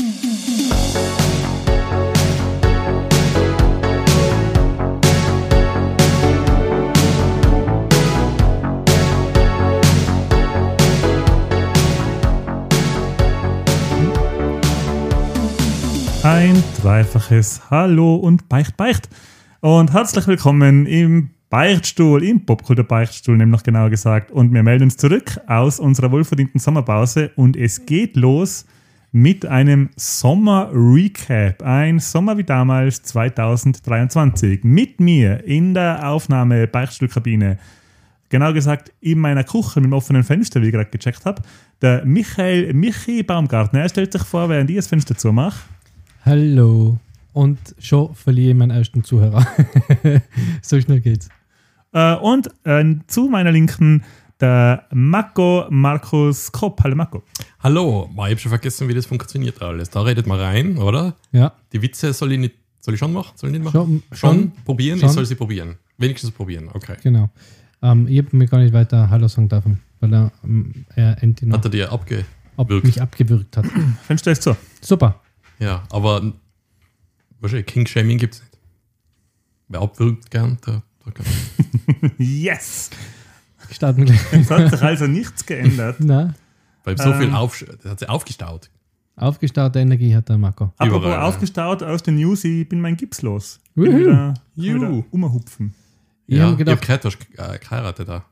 Ein dreifaches Hallo und Beicht, Beicht. Und herzlich willkommen im Beichtstuhl, im Popkultur Beichtstuhl, nämlich genauer gesagt. Und wir melden uns zurück aus unserer wohlverdienten Sommerpause und es geht los mit einem Sommer-Recap. Ein Sommer wie damals 2023. Mit mir in der Aufnahme Beichtstuhlkabine. Genau gesagt in meiner Küche mit dem offenen Fenster, wie ich gerade gecheckt habe. Der Michael Michi Baumgartner. Er stellt sich vor, während ich das Fenster zumache. Hallo. Und schon verliere ich meinen ersten Zuhörer. so schnell geht's. Äh, und äh, zu meiner Linken der Marco Markus Kopp. Hallo Marco. Hallo, ich habe schon vergessen, wie das funktioniert alles. Da redet man rein, oder? Ja, Die Witze soll ich nicht, soll ich schon machen? Soll ich nicht machen? schon. Schon? schon probieren? schon. Ich soll sie probieren. Wenigstens probieren, okay. genau. Ähm, ich habe mir gar nicht weiter Hallo sagen dürfen, weil er, ähm, er Enti noch Hat er dir abge... ab, wirkt? mich abgewürgt hat. Fenster ist zu. Super. Ja, aber wahrscheinlich King-Shaming gibt es nicht. Wer abwirkt gern, der, der kann. Yes! Starten gleich. Es hat sich also nichts geändert. Na, Weil so viel Ähm. auf, das hat sich aufgestaut. aufgestaute Energie hat der Marco. Apropos Überall, ja. aufgestaut aus den News, ich bin mein Gips los. Bin wieder, wieder umhupfen. Ich ja, habe ich gedacht, hab gehört, du hast äh, geheiratet da.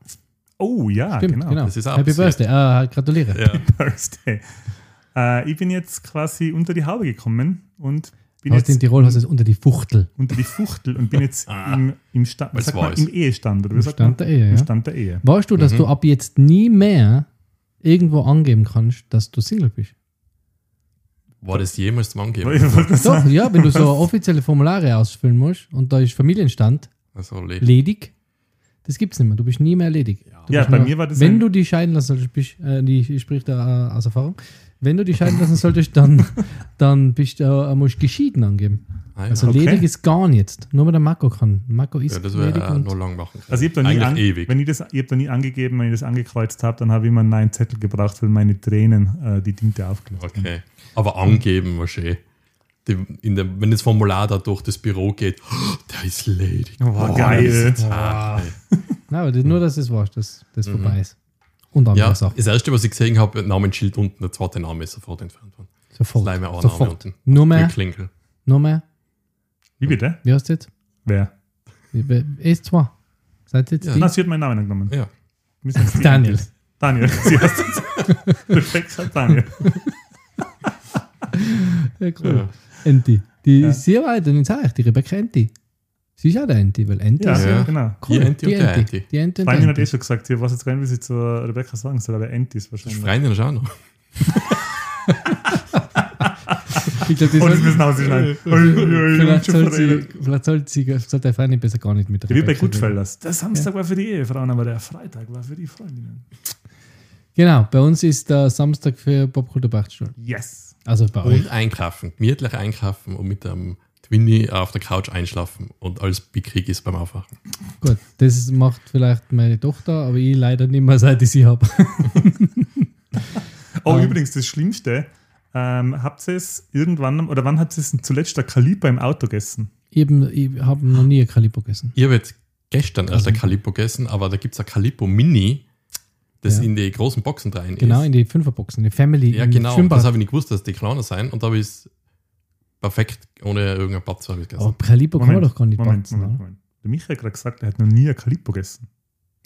Oh ja, stimmt, genau. genau. Das ist Happy. Birthday. Äh, gratuliere. Ja. Birthday. Äh, ich bin jetzt quasi unter die Haube gekommen und bin Aus in jetzt Tirol hast du es unter die Fuchtel. unter die Fuchtel und bin jetzt im, im, Stand, Weil's sagt man, im Ehestand. Oder Im sagt Stand man? der Ehe, Im ja. Stand der Ehe. Weißt du, dass Mhm. du ab jetzt nie mehr irgendwo angeben kannst, dass du Single bist? War das jemals zum Angeben? Doch, ja, wenn du so offizielle Formulare ausfüllen musst und da ist Familienstand Also, le- ledig, das gibt's nicht mehr. Du bist nie mehr ledig. Du Ja, bei nur- mir war das Wenn du die scheiden lassen solltest, bist, äh, die, ich sprich da äh, aus Erfahrung, wenn du die scheiden lassen solltest, dann, dann bist du, äh, musst du geschieden angeben. Ah. Also Okay. ledig ist gar nicht. Nur weil der Marco kann. Marco ist ja, das ledig äh, und noch lang machen. Also ich habe da nie, an, ewig. wenn ich das, ich hab da nie angegeben, wenn ich das angekreuzt habe, dann habe ich immer einen neuen Zettel gebraucht, weil meine Tränen äh, die Tinte aufgelöst haben. Okay. Aber angeben war schön. Die, in der, wenn das Formular da durch das Büro geht, oh, der ist ledig. Oh, geil. Ah, Nein, aber das, nur, dass es weißt, dass das Mhm. vorbei ist. Und andere Ja, Sachen. das erste, was ich gesehen habe, Namensschild unten, der zweite Name ist sofort entfernt worden. Sofort. Auch Name Sofort. unten. Nur mehr, Klinkel. nur mehr. Wie bitte? Wie heißt jetzt? Wer? S2. Seid ihr jetzt Ja. die? Na, sie hat meinen Namen angenommen. Ja. Daniel. Daniel. Sie heißt jetzt. Perfekt gesagt Daniel. Ja, cool. Ja. Enti. Die Ja. ist sehr weit, und ich sage die Rebecca Enti. Sie ist auch der Enti, weil Enti Ja, ist ja Ja. genau. Die Enti und Enti. Die Enti und der Freundin hat eh Enti. schon gesagt, ich weiß jetzt gar nicht, wie sie zu Rebecca sagen soll, aber Entis Das wahrscheinlich. Freundin ist auch noch. Ich glaube, die Oh, das soll, müssen rausschneiden. Vielleicht schon soll sie, vielleicht soll sie, sollte der Freundin besser gar nicht mit Wie bei. Goodfellas. Der Samstag war für die Ehefrauen, aber der Freitag war für die Freundinnen. Genau, bei uns ist der Samstag für Popkultur Bachstuhl. Yes. Also bei euch. Und einkaufen. Gemütlich einkaufen und mit dem Twinny auf der Couch einschlafen und alles bekrieg ist beim Aufwachen. Gut, das macht vielleicht meine Tochter, aber ich leider nicht mehr, seit ich sie habe. Oh, Ähm. übrigens, das Schlimmste, ähm, habt ihr es irgendwann, oder wann habt ihr es zuletzt der Kaliber im Auto gegessen? Ich habe ich hab noch nie ein Calippo gegessen. Ich habe jetzt gestern erst Also- ein Calippo gegessen, aber da gibt es ein Calippo Mini, das Ja. in die großen Boxen rein Genau, ist. in die Fünferboxen, die Family. ja, im genau. Schwimmbad. Das habe ich nicht gewusst, dass die kleiner sein und da habe ich es perfekt ohne irgendeinen Patz habe ich gegessen. Aber Calippo kann man Moment, doch gar nicht Moment, batzen, Moment, oder? Moment. Der Michael hat gerade gesagt, er hat noch nie ein Kalipo gegessen.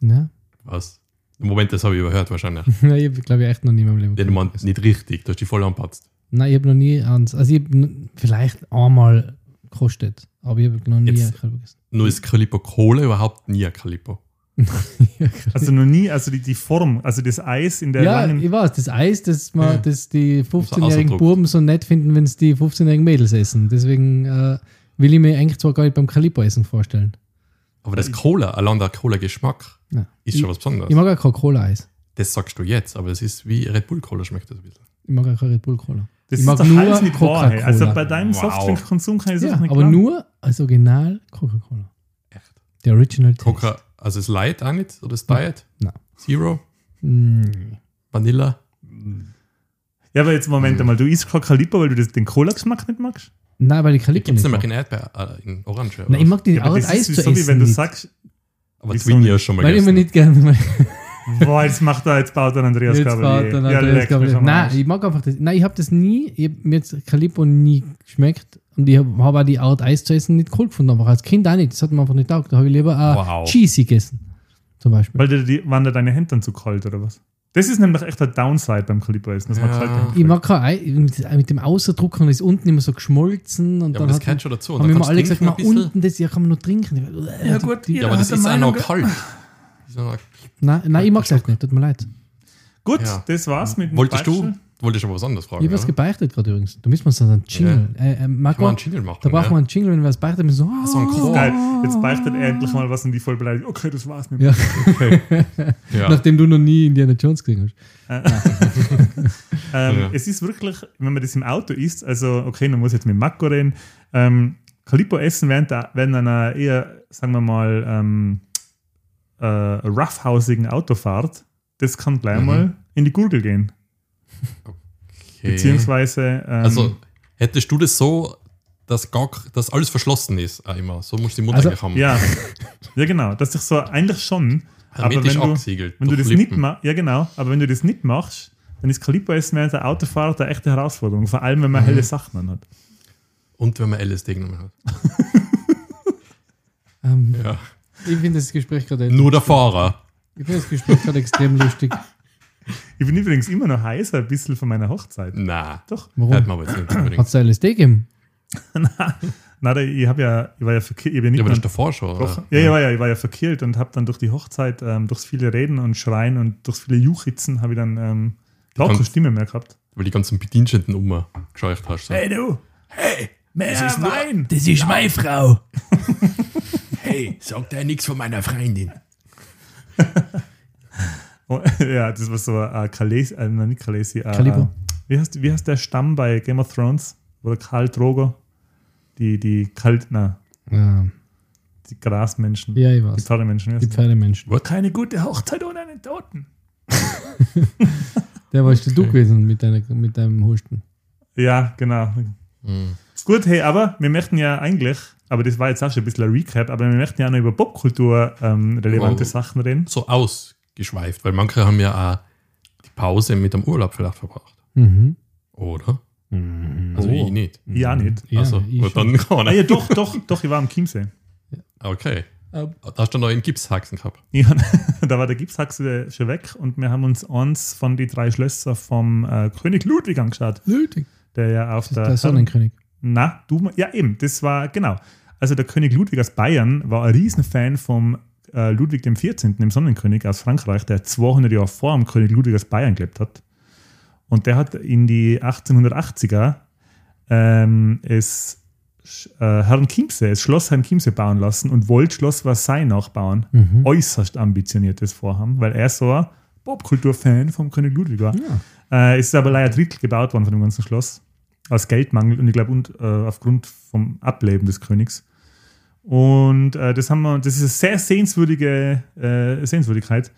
Ja. Was? Moment, das habe ich überhört wahrscheinlich. Nein, ich habe, glaube ich, echt noch nie in meinem Leben. Den man nicht richtig, du hast die voll anpatzt. Nein, ich habe noch nie ans. Also, ich habe vielleicht einmal gekostet, aber ich habe noch nie Jetzt- ein Calippo gegessen. Nur ist Calippo Cola überhaupt nie ein Calippo. Ja, Also noch nie, also die, die Form, also das Eis in der ja, langen. ich weiß, das Eis, das, man, Ja. das die 15-jährigen ausgedruckt. Buben so nett finden, wenn es die 15-jährigen Mädels essen. Deswegen äh, will ich mir eigentlich zwar gar nicht beim Calippo-Essen vorstellen. Aber das Cola, allein der Cola-Geschmack, Ja. ist ich, schon was Besonderes. ich mag auch kein Cola-Eis. Das sagst du jetzt, aber es ist wie Red Bull Cola schmeckt das ein bisschen. Ich mag auch kein Red Bull Cola. das ich ist mag der nur Hals nicht wahr. hey. Also Coca-Cola. bei deinem Wow. Softdrink-Konsum kann ich das Ja, auch nicht aber glauben. nur als Original Coca-Cola. Echt? Der Original Taste. Also das Light auch nicht? Oder das Diet? Nein. Zero? Mm. Vanilla? Ja, aber jetzt Moment einmal, du isst kein Calippo, weil du das, den Cola-Geschmack nicht magst? Nein, weil ich Calippo Gibt es nicht nicht mehr mag. in Erdbeer, äh, in Orange? oder Nein, ich was? mag die Ja, aber Art das Eis ist zu so, essen. wie wenn du nicht. sagst, aber Twinny nicht? hast schon mal Weil ich mir nicht gerne. boah, jetzt macht er, jetzt baut er Andreas Jetzt Ja, Andreas. Nein, ich mag einfach das. Nein, ich habe das nie, ich hab mir jetzt Calippo nie geschmeckt und ich habe hab auch die Art Eis zu essen nicht cool gefunden, aber als Kind auch nicht. Das hat mir einfach nicht taugt. Da habe ich lieber äh, Wow. Cheesy gegessen. Zum Beispiel. Weil dir die, waren da deine Hände dann zu kalt oder was? Das ist nämlich echt ein Downside beim Calippo-Essen, dass man Ja. kalt ich mag kein Ei, mit, mit dem Außerdruck und ist unten immer so geschmolzen und Ja, aber dann das hat gehört schon dazu. Und haben mir immer alle gesagt, bisschen. unten das ja kann man nur trinken. Ja, gut, Die, Ja, aber das ist auch noch kalt. Auch noch- nein, nein, ich mag es halt nicht, tut mir leid. Gut, Ja. das war's mit dem Wolltest du, Wolltest du aber was anderes fragen? Ich habe was gebeichtet gerade übrigens. Da müssen wir uns einen Jingle. Äh, äh, Kann man Marco, einen Jingle machen? da brauchen wir ja? einen Jingle, wenn wir was beichten. müssen wir So, so ein Chor. Geil, jetzt beichtet er endlich mal was und die voll beleidigt. Okay, das war's mit Ja. Ja. Nachdem du noch nie Indiana Jones gesehen hast. Ähm, Ja. Es ist wirklich, wenn man das im Auto isst, also okay, man muss jetzt mit Marco reden, ähm, Calippo essen während, der, während einer eher, sagen wir mal, ähm, äh, roughhausigen Autofahrt, das kann gleich Mhm. mal in die Gurgel gehen. Okay. Beziehungsweise, ähm, Also, hättest du das so, dass, gar, dass alles verschlossen ist, auch immer. So muss die Mutter Also, haben. ja, ja genau, dass ich so eigentlich schon, aber Hermetisch wenn du, abgesiegelt. wenn du das nicht Lippen. machst, ja genau, aber wenn du das nicht machst, dann ist Calippo essen während der Autofahrt eine echte Herausforderung, vor allem wenn man Mhm. helle Sachen anhat. Und wenn man LSD genommen hat. Ähm, Ja. Ich finde das Gespräch gerade Nur der Fahrer. Ich finde das Gespräch gerade extrem lustig. Ich bin übrigens immer noch heißer, ein bisschen von meiner Hochzeit. Na, Doch. Warum? hört man aber jetzt nicht Hat es da LSD gegeben? Na, da- ich habe ja, ich war ja verkehrt, ja nicht Ja, aber das ist davor schon. oder? Ja, ich war ja, ich war ja verkehrt und habe dann durch die Hochzeit, ähm, durchs viele Reden und Schreien und durchs viele Juchitzen, habe ich dann ähm, gar keine Stimme mehr gehabt. Weil die ganzen Bediensteten umgescheucht hast. So. du! Hey! Mehr ist nur- Wein! Das ist meine Frau. Hey, sagt er nichts von meiner Freundin. Ja, das war so ein Kalesi, äh, nein, nicht Kalesi, äh, Calippo. wie, heißt, wie heißt der Stamm bei Game of Thrones? Oder Karl Drogo? Die, die Kalt, na, Ja, die Grasmenschen. ja ich Die weiß. Pferdemenschen. Die Pferdemenschen. Keine gute Hochzeit ohne einen Toten. Der warst du Okay. gewesen mit, deiner, mit deinem Husten. Ja, genau. Hm. Gut, hey, aber wir möchten ja eigentlich, aber das war jetzt auch schon ein bisschen ein Recap, aber wir möchten ja auch noch über Popkultur ähm, relevante Wow. Sachen reden. So ausgeschweift, weil manche haben ja auch die Pause mit dem Urlaub vielleicht verbracht. Mhm. Oder? Also Oh. ich nicht. Ja, nicht. Ja, also, ich gut, dann kann Ah, ja, doch, doch, doch, ich war am Chiemsee. Okay. Ähm. Da hast du noch einen Gipshaxen gehabt. Ja, da war der Gipshaxe schon weg und wir haben uns eins von die drei Schlösser vom äh, König Ludwig angeschaut, Ludwig. der ja auf Das ist der. der Sonnenkönig. Na, du, ja eben, das war, genau. Also der König Ludwig aus Bayern war ein Riesenfan vom äh, Ludwig 14., dem Sonnenkönig aus Frankreich, der 200 Jahre vor dem König Ludwig aus Bayern gelebt hat. Und der hat in die 1880er ähm, es äh, Herrn Chiemsee, das Schloss Herrn Chiemsee bauen lassen und wollte Schloss Versailles nachbauen. Mhm. Äußerst ambitioniertes Vorhaben, weil er so ein Popkultur-Fan vom König Ludwig war. Ja. Äh, es ist aber leider Drittel gebaut worden von dem ganzen Schloss. Aus Geldmangel und ich glaube und äh, aufgrund vom Ableben des Königs. Und äh, das haben wir, das ist eine sehr sehenswürdige äh, Sehenswürdigkeit.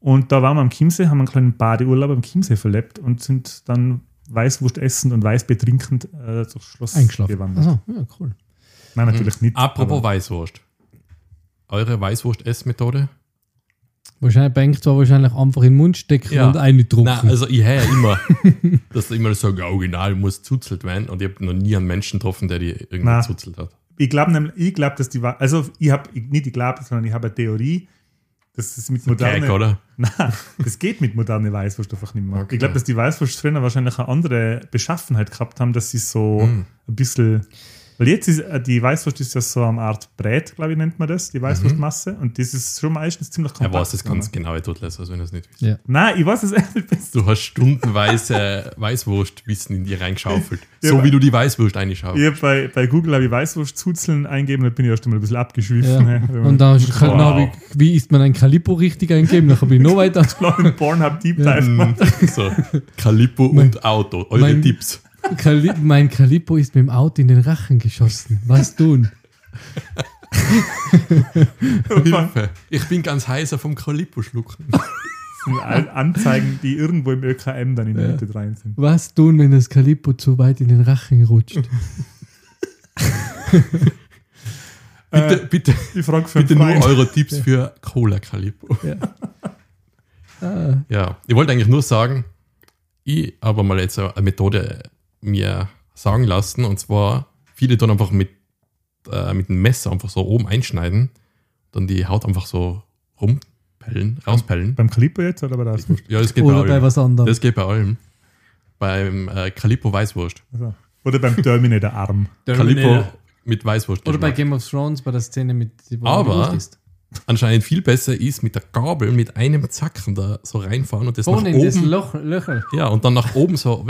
Und da waren wir am Chiemsee, haben einen kleinen Badeurlaub am Chiemsee verlebt und sind dann Weißwurst essend und Weißbier trinkend äh, durchs Schloss Eingeschlafen. gewandert. Achso, ja, cool. Nein, natürlich nicht. Apropos aber- Weißwurst. Eure Weißwurst-Essmethode? Wahrscheinlich bei zwar wahrscheinlich einfach in den Mund stecken Ja. und eindrucken. Nein, also ich höre ja immer, dass da immer so ein Original muss zuzelt werden und ich habe noch nie einen Menschen getroffen, der die irgendwie zuzelt hat. Ich glaube ich glaube, dass die, also ich habe nicht ich glaube, sondern ich habe eine Theorie, dass es mit moderne, Gag, oder? Nein, das geht mit moderner Weißwurst einfach nicht mehr. Okay. Ich glaube, dass die Weißwurst früher wahrscheinlich eine andere Beschaffenheit gehabt haben, dass sie so Mm. ein bisschen. Weil jetzt ist äh, die Weißwurst ist ja so eine Art Brät, glaube ich, nennt man das, die Weißwurstmasse. Und das ist schon meistens ziemlich Er kompakt. weiß das ganz genau, ich tut das, als wenn er es nicht wisst. Ja. Nein, ich weiß es echt nicht besser. Du hast stundenweise Weißwurstwissen in dir reingeschaufelt. Ja, so wie du die Weißwurst reinschaufst. Ich hab bei, bei Google habe ich Weißwurstzuzeln eingeben, da bin ich erst einmal ein bisschen abgeschwiffen. Ja. ne, wenn man- Und du- Wow. dann hab ich, wie ist man ein Calippo richtig eingeben? Dann habe ich noch weiter. einen Pornhub Deep Dive Ja. gemacht. So, Calippo und Auto. Eure mein- Tipps. Cali mein Calippo ist mit dem Auto in den Rachen geschossen. Was tun? Hilfe. Ich bin ganz heißer vom Calippo schlucken. Anzeigen, die irgendwo im ÖKM dann in der Ja. Mitte rein sind. Was tun, wenn das Calippo zu weit in den Rachen rutscht? Bitte, Äh, bitte, Die Frage für bitte nur eure Tipps für Cola Calippo. ja. ah, Ja, ich wollte eigentlich nur sagen, ich habe mal jetzt eine Methode mir sagen lassen und zwar viele tun einfach mit, äh, mit dem Messer einfach so oben einschneiden, dann die Haut einfach so rumpellen, rauspellen. Beim Calippo jetzt oder bei der Auswurst? Ja, das geht Oder bei bei allem. was anderem. Das geht bei allem. Beim äh, Calippo Weißwurst. Also. Oder beim Terminator Arm. Calippo mit Weißwurst. Oder bei Game of Thrones bei der Szene mit wo Aber- ist. Anscheinend viel besser ist mit der Gabel mit einem Zacken da so reinfahren und das Vorne nach in das oben Loch, Löcher. Ja, und dann nach oben so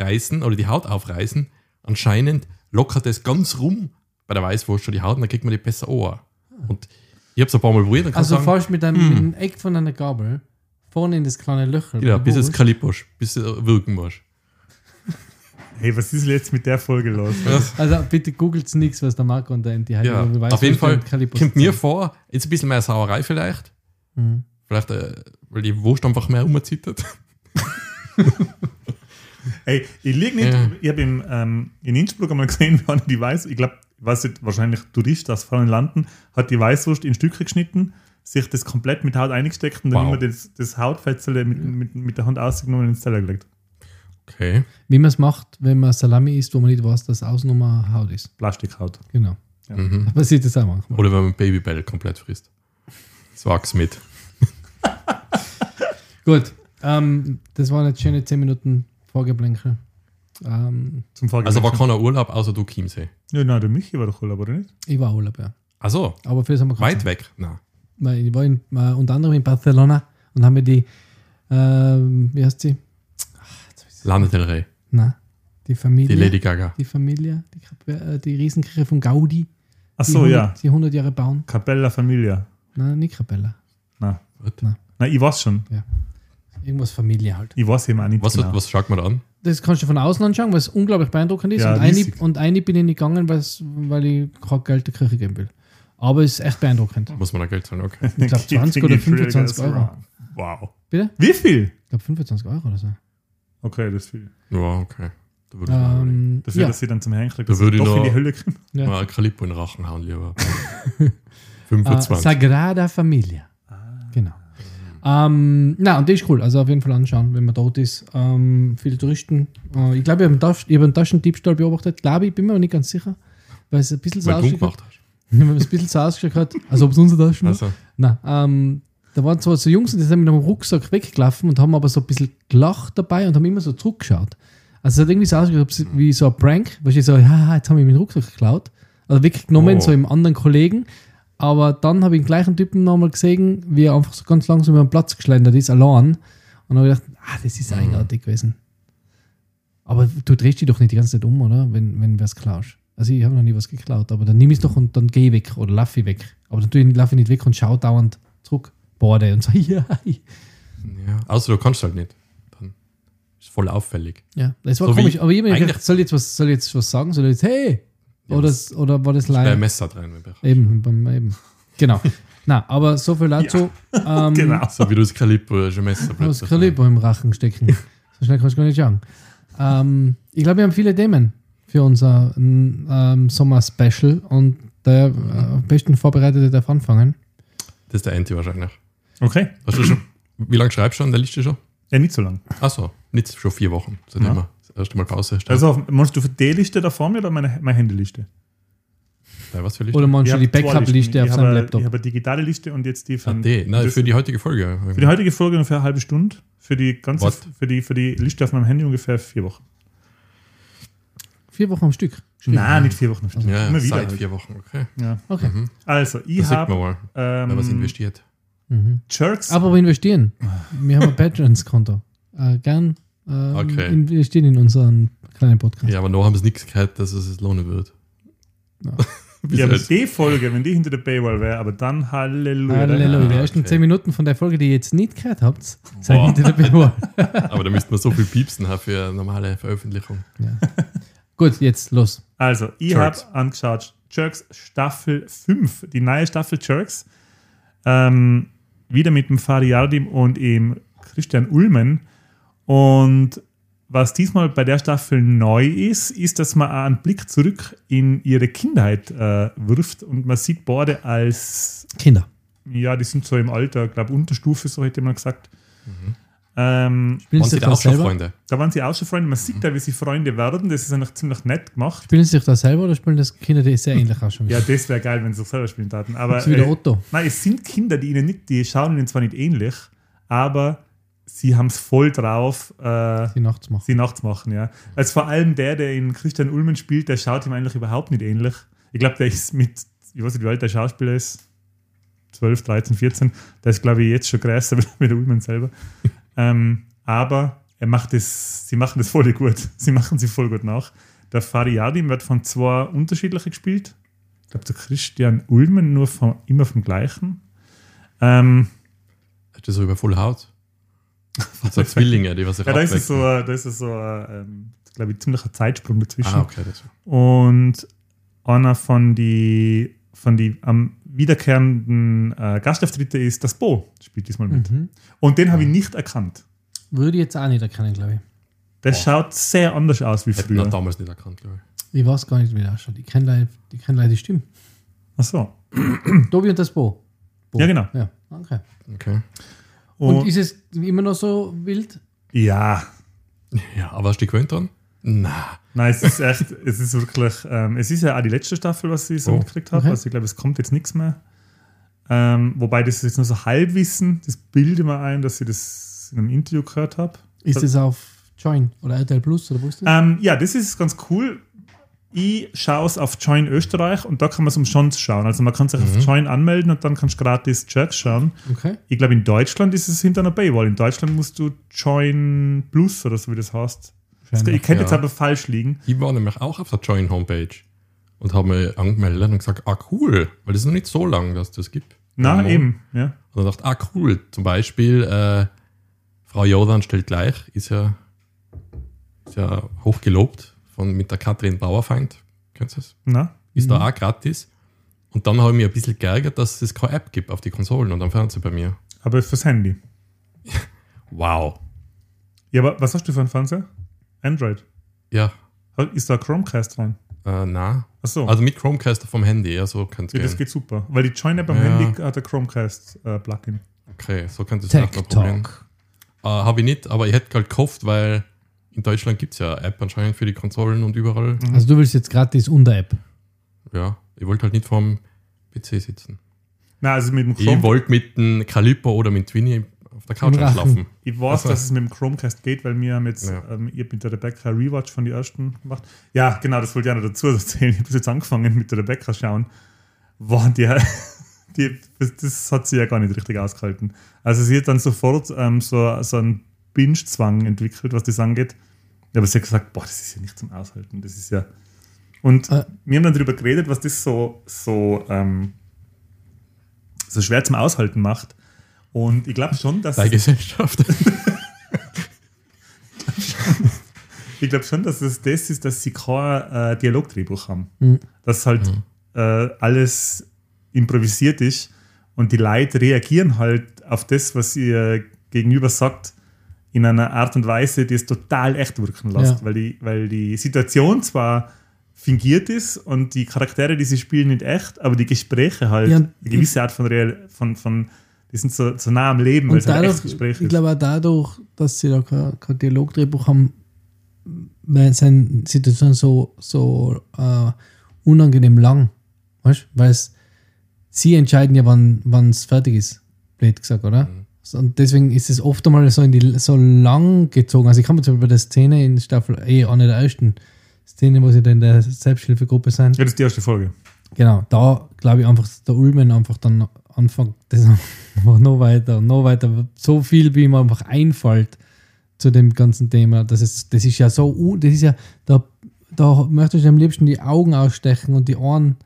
wegreißen oder die Haut aufreißen. Anscheinend lockert es ganz rum bei der Weißwurst schon die Haut und dann kriegt man die besser an. Und ich habe es ein paar Mal probiert Also sagen, fast mit einem, hm. mit einem Eck von einer Gabel vorne in das kleine Löcher. ja, bei bis es Wurst. Kalipposch, bis es wirken muss. Hey, was ist jetzt mit der Folge los? Also bitte googelt nichts, was der Marco und der Enti halt Ja, über auf jeden Fall kommt mir vor, jetzt ein bisschen mehr Sauerei vielleicht. Mhm. Vielleicht, äh, weil die Wurst einfach mehr umzittert. Ey, ich liege nicht, Ja. ich habe ähm, in Innsbruck einmal gesehen, wie einer die Weiß, ich glaube, was nicht, wahrscheinlich Tourist aus fernen Landen, hat die Weißwurst in Stücke geschnitten, sich das komplett mit Haut eingesteckt und dann Wow. immer das, das Hautfetzele mit, mit, mit der Hand ausgenommen und ins Teller gelegt. Okay. Wie man es macht, wenn man Salami isst, wo man nicht weiß, dass Außennummer Haut ist. Plastikhaut. Genau. Mhm. Aber sieht das auch manchmal. Oder wenn man Babybell komplett frisst. Das wachs mit. Gut. Ähm, das waren jetzt schöne 10 Minuten Vorgeblänkel. Ähm, Zum. Also war keiner Urlaub, außer du Chiemsee. Ja, nein, der Michi war doch Urlaub, oder nicht? ich war Urlaub, ja. Also, Aber für das haben wir weit weg. Na. Weil Ich war in, äh, unter anderem in Barcelona und haben mir die, ähm, wie heißt sie? Lana Del Rey, Na, die Familie. die Lady Gaga. Die Familie, die, äh, die Riesenkirche von Gaudi. Ach die so, 100, ja. Die 100 Jahre bauen. Capella Familia. Nein, nicht Kapella. Na, Was, na, ich weiß schon. Irgendwas Familie halt. Ich weiß eben auch nicht was, genau. was schaut man da an? Das kannst du von außen anschauen, weil es unglaublich beeindruckend ist. Ja, und, eine, und eine bin ich nicht gegangen, weil ich kein Geld der Kirche geben will. Aber es ist echt beeindruckend. Muss man da Geld zahlen? Okay. Ich glaube 20 oder 25 Euro. Wow. Bitte? Wie viel? Ich glaube 25 Euro oder so. Okay, das ist viel. Ja, okay. Da würde ich. Ähm, Dafür, ja. dass sie dann zum Henkel Da würde ich doch in noch- die Hölle kommen. ja. Mal Kalippo in den Rachen hauen, lieber. Äh, 25. Sagrada Familia. Ah. Genau. Ähm, na, und das ist cool. Also auf jeden Fall anschauen, wenn man dort ist. Ähm, viele Touristen. Äh, ich glaube, ich habe einen, hab Taschendiebstahl beobachtet. Glaube ich, bin mir aber nicht ganz sicher. Weil es ein bisschen so Weil du ausgeschaut hast. Wenn es ein bisschen so ausgeschaut hat, als ob es unsere Taschen war. Also, Nein, ähm, da waren zwar so Jungs, die sind mit einem Rucksack weggelaufen und haben aber so ein bisschen gelacht dabei und haben immer so zurückgeschaut. Also es hat irgendwie so ausgeschaut wie so ein Prank, weil ich so, ja, jetzt haben wir meinen Rucksack geklaut. Also weggenommen, Oh. so im anderen Kollegen. Aber dann habe ich den gleichen Typen nochmal gesehen, wie er einfach so ganz langsam über den Platz geschlendert ist, allein. Und habe ich gedacht, ah, das ist eigenartig gewesen. Aber du drehst dich doch nicht die ganze Zeit um, oder? Wenn, wenn was klaust. Also ich habe noch nie was geklaut, aber dann nimm ich es doch und dann geh ich weg oder lauf ich weg. Aber dann laufe ich nicht weg und schau dauernd zurück. Borde und so, ja. ja. Außer du kannst halt nicht. Dann ist voll auffällig. Ja, das war So komisch. Aber ich habe gedacht, soll ich jetzt was, soll ich jetzt was sagen? Soll ich jetzt, hey? Ja, oder, das- oder war das Bei live? Messer drin. wenn wir- Eben, beim, eben. Genau. Na, aber so viel dazu. Ähm, Genau. So wie du das Kalippo schon Messer Du hast plötzlich- Kaliber im Rachen stecken. So schnell kannst du gar nicht schauen. Ähm, ich glaube, wir haben viele Themen für unser ähm, Sommer-Special und der äh, am besten Vorbereitete darf anfangen. Das ist der Anti wahrscheinlich. Okay. Hast du schon, wie lange schreibst du an der Liste schon? Ja, nicht so lang. Achso, nicht schon vier Wochen. Seitdem Ja. Wir das erste Mal Pause hast. Also, auf- meinst du für die Liste da vor mir oder meine, meine Handyliste? Nein, was für Liste? Oder meinst Ich du die Backup-Liste auf seinem habe, Laptop? Ich habe eine digitale Liste und jetzt die ah, von. die. Nein, für die heutige Folge. für die heutige Folge ungefähr eine halbe Stunde. Für die ganze, What? für die, für die Liste auf meinem Handy ungefähr vier Wochen. Vier Wochen am Stück. Nein, nicht vier Wochen. am Stück. ja, Immer wieder. seit halt. vier Wochen. Okay. Ja. Okay. Mhm. Also, ich habe wer was ähm, investiert. Mhm. Jerks. Aber investieren. Wir haben ein Patrons-Konto. Äh, gern ähm, Okay. investieren in unseren kleinen Podcast. Ja, aber noch haben sie nichts gehört, dass es es lohnen wird. Ja. Aber die Folge, wenn die hinter der Paywall wäre, aber dann Halleluja. Halleluja. Die Ah, ersten okay. zehn Minuten von der Folge, die ihr jetzt nicht gehört habt, seid Boah. hinter der Paywall. aber da müsste man so viel piepsen haben für eine normale Veröffentlichung. Ja. Gut, jetzt los. Also, ich habe angeschaut Jerks Staffel 5, die neue Staffel Jerks. Ähm, wieder mit dem Fariardim und im Christian Ulmen. Und was diesmal bei der Staffel neu ist, ist, dass man auch einen Blick zurück in ihre Kindheit äh, wirft und man sieht beide als, Kinder. ja, die sind so im Alter, glaube Unterstufe, so hätte man gesagt. Ähm, Spielen Waren sie sich da auch schon selber? Freunde? da waren sie auch schon Freunde. Man sieht da, wie sie Freunde werden. Das ist eigentlich ziemlich nett gemacht. Spielen sie sich da selber oder spielen das Kinder, die sehr ähnlich ausschauen? Ja, das wäre geil, wenn sie auch selber spielen taten. Aber das ist wieder äh, Otto. Nein, es sind Kinder, die ihnen nicht, die schauen ihnen zwar nicht ähnlich, aber sie haben es voll drauf, äh, Die nachts machen. sie nachts machen, ja. Also vor allem der, der in Christian Ulmen spielt, der schaut ihm eigentlich überhaupt nicht ähnlich. Ich glaube, der ist mit, ich weiß nicht, wie alt der Schauspieler ist, 12, 13, 14, der ist, glaube ich, jetzt schon größer wie der Ulmen selber. ähm, aber er macht das, sie machen das voll gut. Sie machen sie voll gut nach. Der Fariadim wird von zwei unterschiedlichen gespielt. Ich glaube, der Christian Ulmen nur von, immer vom gleichen. Ähm, Ist das so über Full Haut? So Zwillinge, die was sich ja, da ist es so, da ist es so, ähm, glaube ich, ziemlicher Zeitsprung dazwischen. Ah, okay. Das Und einer von die, von die am wiederkehrenden äh, Gastauftritte ist das Bo, spielt diesmal mit. Mhm. Und den habe ich nicht erkannt. Würde ich jetzt auch nicht erkennen, glaube ich. Der Oh. schaut sehr anders aus wie hätten früher. damals nicht erkannt, glaube ich. Ich weiß gar nicht, wie der ausschaut. Ich kenne leider, ich kenn leider die Stimme. Ach so. Tobi und das Bo. Bo. Ja, genau. Ja, okay. Okay. Und, Und, ist es immer noch so wild? ja, Ja, aber hast du dich gewöhnt dran? Na. nein, es ist echt, es ist wirklich, ähm, es ist ja auch die letzte Staffel, was ich so Oh. mitgekriegt habe. Okay. Also ich glaube, es kommt jetzt nichts mehr. Ähm, wobei das ist jetzt nur so Halbwissen. Das bilde mir ein, dass ich das in einem Interview gehört habe. Ist es auf Join oder RTL Plus oder wo ist das? Ähm, ja, das ist ganz cool. Ich schaue es auf Join Österreich und da kann man es umsonst schauen. Also man kann sich auf Join anmelden und dann kannst du gratis Jerks schauen. Okay. Ich glaube, in Deutschland ist es hinter einer Paywall. In Deutschland musst du Join Plus oder so wie das heißt. Das, ich könnte jetzt ja. aber falsch liegen. Ich war nämlich auch auf der Join-Homepage und habe mich angemeldet und gesagt, ah cool, weil das ist noch nicht so lang, dass das gibt. Na, eben. Ja. Und dann dachte ah cool, zum Beispiel äh, Frau Jordan stellt gleich, ist ja, ist ja hoch gelobt von, mit der Katrin Bauerfeind, kennst du das? Na? Ist da auch gratis. Und dann habe ich mich ein bisschen geärgert, dass es keine App gibt auf die Konsolen und am Fernseher bei mir. Aber fürs Handy. Wow. Ja, aber was hast du für einen Fernseher? Android. Ja, Ist da Chromecast dran? äh, na. Achso. Also mit Chromecast vom Handy, ja, so könnte ja, es das gehen. geht super. Weil die Join App am Ja. Handy hat ein Chromecast-Plugin. Okay, so könnte es Tech vielleicht noch probieren. Äh, Habe ich nicht, aber ich hätte halt gehofft, weil in Deutschland gibt es ja App anscheinend für die Konsolen und überall. Also du willst jetzt gratis unter App. Ja, ich wollte halt nicht vorm PC sitzen. Na, also mit dem Ich Chrome wollte mit dem Calippo oder mit Twinny auf der Couch einschlafen. Ich weiß, Ach so. dass es mit dem Chromecast geht, weil wir haben jetzt, Ja. ähm, ihr habt mit der Rebecca Rewatch von den ersten gemacht. Ja, genau, das wollte ich auch noch dazu erzählen. Ich habe jetzt angefangen mit der Rebecca schauen. Wow, die, die, das, das hat sie ja gar nicht richtig ausgehalten. Also sie hat dann sofort ähm, so, so einen Binge-Zwang entwickelt, was das angeht. Aber sie hat gesagt, boah, das ist ja nicht zum Aushalten. Das ist ja. Und Äh. wir haben dann darüber geredet, was das so, so, ähm, so schwer zum Aushalten macht. Und ich glaube schon, dass. Bei Gesellschaft. Ich glaube schon, dass es das ist, dass sie kein äh, Dialogdrehbuch haben. Mhm. Dass halt äh, alles improvisiert ist und die Leute reagieren halt auf das, was ihr gegenüber sagt, in einer Art und Weise, die es total echt wirken lässt. Ja. Weil, die, weil die Situation zwar fingiert ist und die Charaktere, die sie spielen, nicht echt, aber die Gespräche halt Ja, eine gewisse Art von real, von, von die sind so, so nah am Leben, weil es halt ein dadurch, echtes Gespräch ich ist. glaube auch dadurch, dass sie da kein, kein Dialogdrehbuch haben, weil seine Situation so, so äh, unangenehm lang. Weißt Weil sie entscheiden ja, wann es fertig ist, blöd gesagt, oder? So, Und deswegen ist es oft einmal so, in die, so lang gezogen. Also ich kann mir zum Beispiel bei der Szene in Staffel, eh, eine der ersten Szene, wo sie da in der Selbsthilfegruppe sind, ja, das ist die erste Folge. Genau, da glaube ich einfach, der Ulmen einfach dann anfängt, das einfach noch weiter und noch weiter, so viel, wie ihm einfach einfällt zu dem ganzen Thema. Das ist, das ist ja so, das ist ja, da, da möchte ich am liebsten die Augen ausstechen und die Ohren,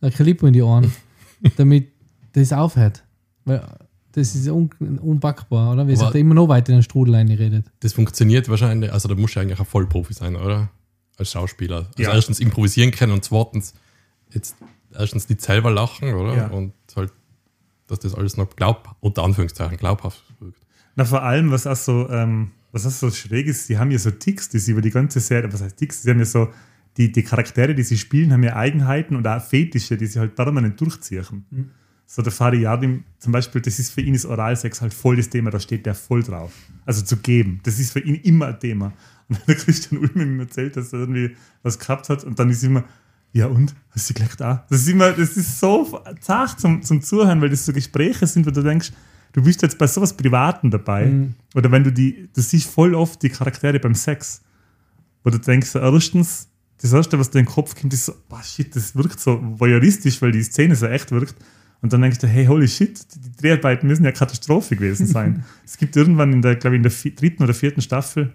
ein Kalippo in die Ohren, damit das aufhört. Weil das ist un, unpackbar, oder? Sagt er immer noch weiter in den Strudel redet. Das funktioniert wahrscheinlich, also da musst du eigentlich ein Vollprofi sein, oder? Als Schauspieler. Also Ja. erstens improvisieren können und zweitens jetzt erstens nicht selber lachen, oder? Ja. Und halt, dass das alles noch glaub, unter Anführungszeichen glaubhaft wirkt. Na, vor allem, was auch so, ähm, was auch so schräg ist, die haben ja so Ticks, die sie über die ganze Serie, was heißt Ticks, sie haben ja so, die, die Charaktere, die sie spielen, haben ja Eigenheiten und auch Fetische, die sie halt permanent durchziehen. Mhm. So der Fariadim zum Beispiel, das ist für ihn ist Oralsex halt voll das Thema, da steht der voll drauf. Also zu geben, das ist für ihn immer ein Thema. Und wenn der Christian Ulm ihm erzählt, dass er irgendwie was gehabt hat und dann ist immer, ja und, hast du gleich da? Das ist immer, das ist so zart zum, zum Zuhören, weil das so Gespräche sind, wo du denkst, du bist jetzt bei sowas Privaten dabei. Mhm. Oder wenn du die, du siehst voll oft die Charaktere beim Sex, wo du denkst, erstens, das erste, was dir in den Kopf kommt, ist so, boah, shit, das wirkt so voyeuristisch, weil die Szene so echt wirkt. Und dann denkst du, hey, holy shit, die Dreharbeiten müssen ja Katastrophe gewesen sein. es gibt irgendwann in der, glaube ich, in der dritten oder vierten Staffel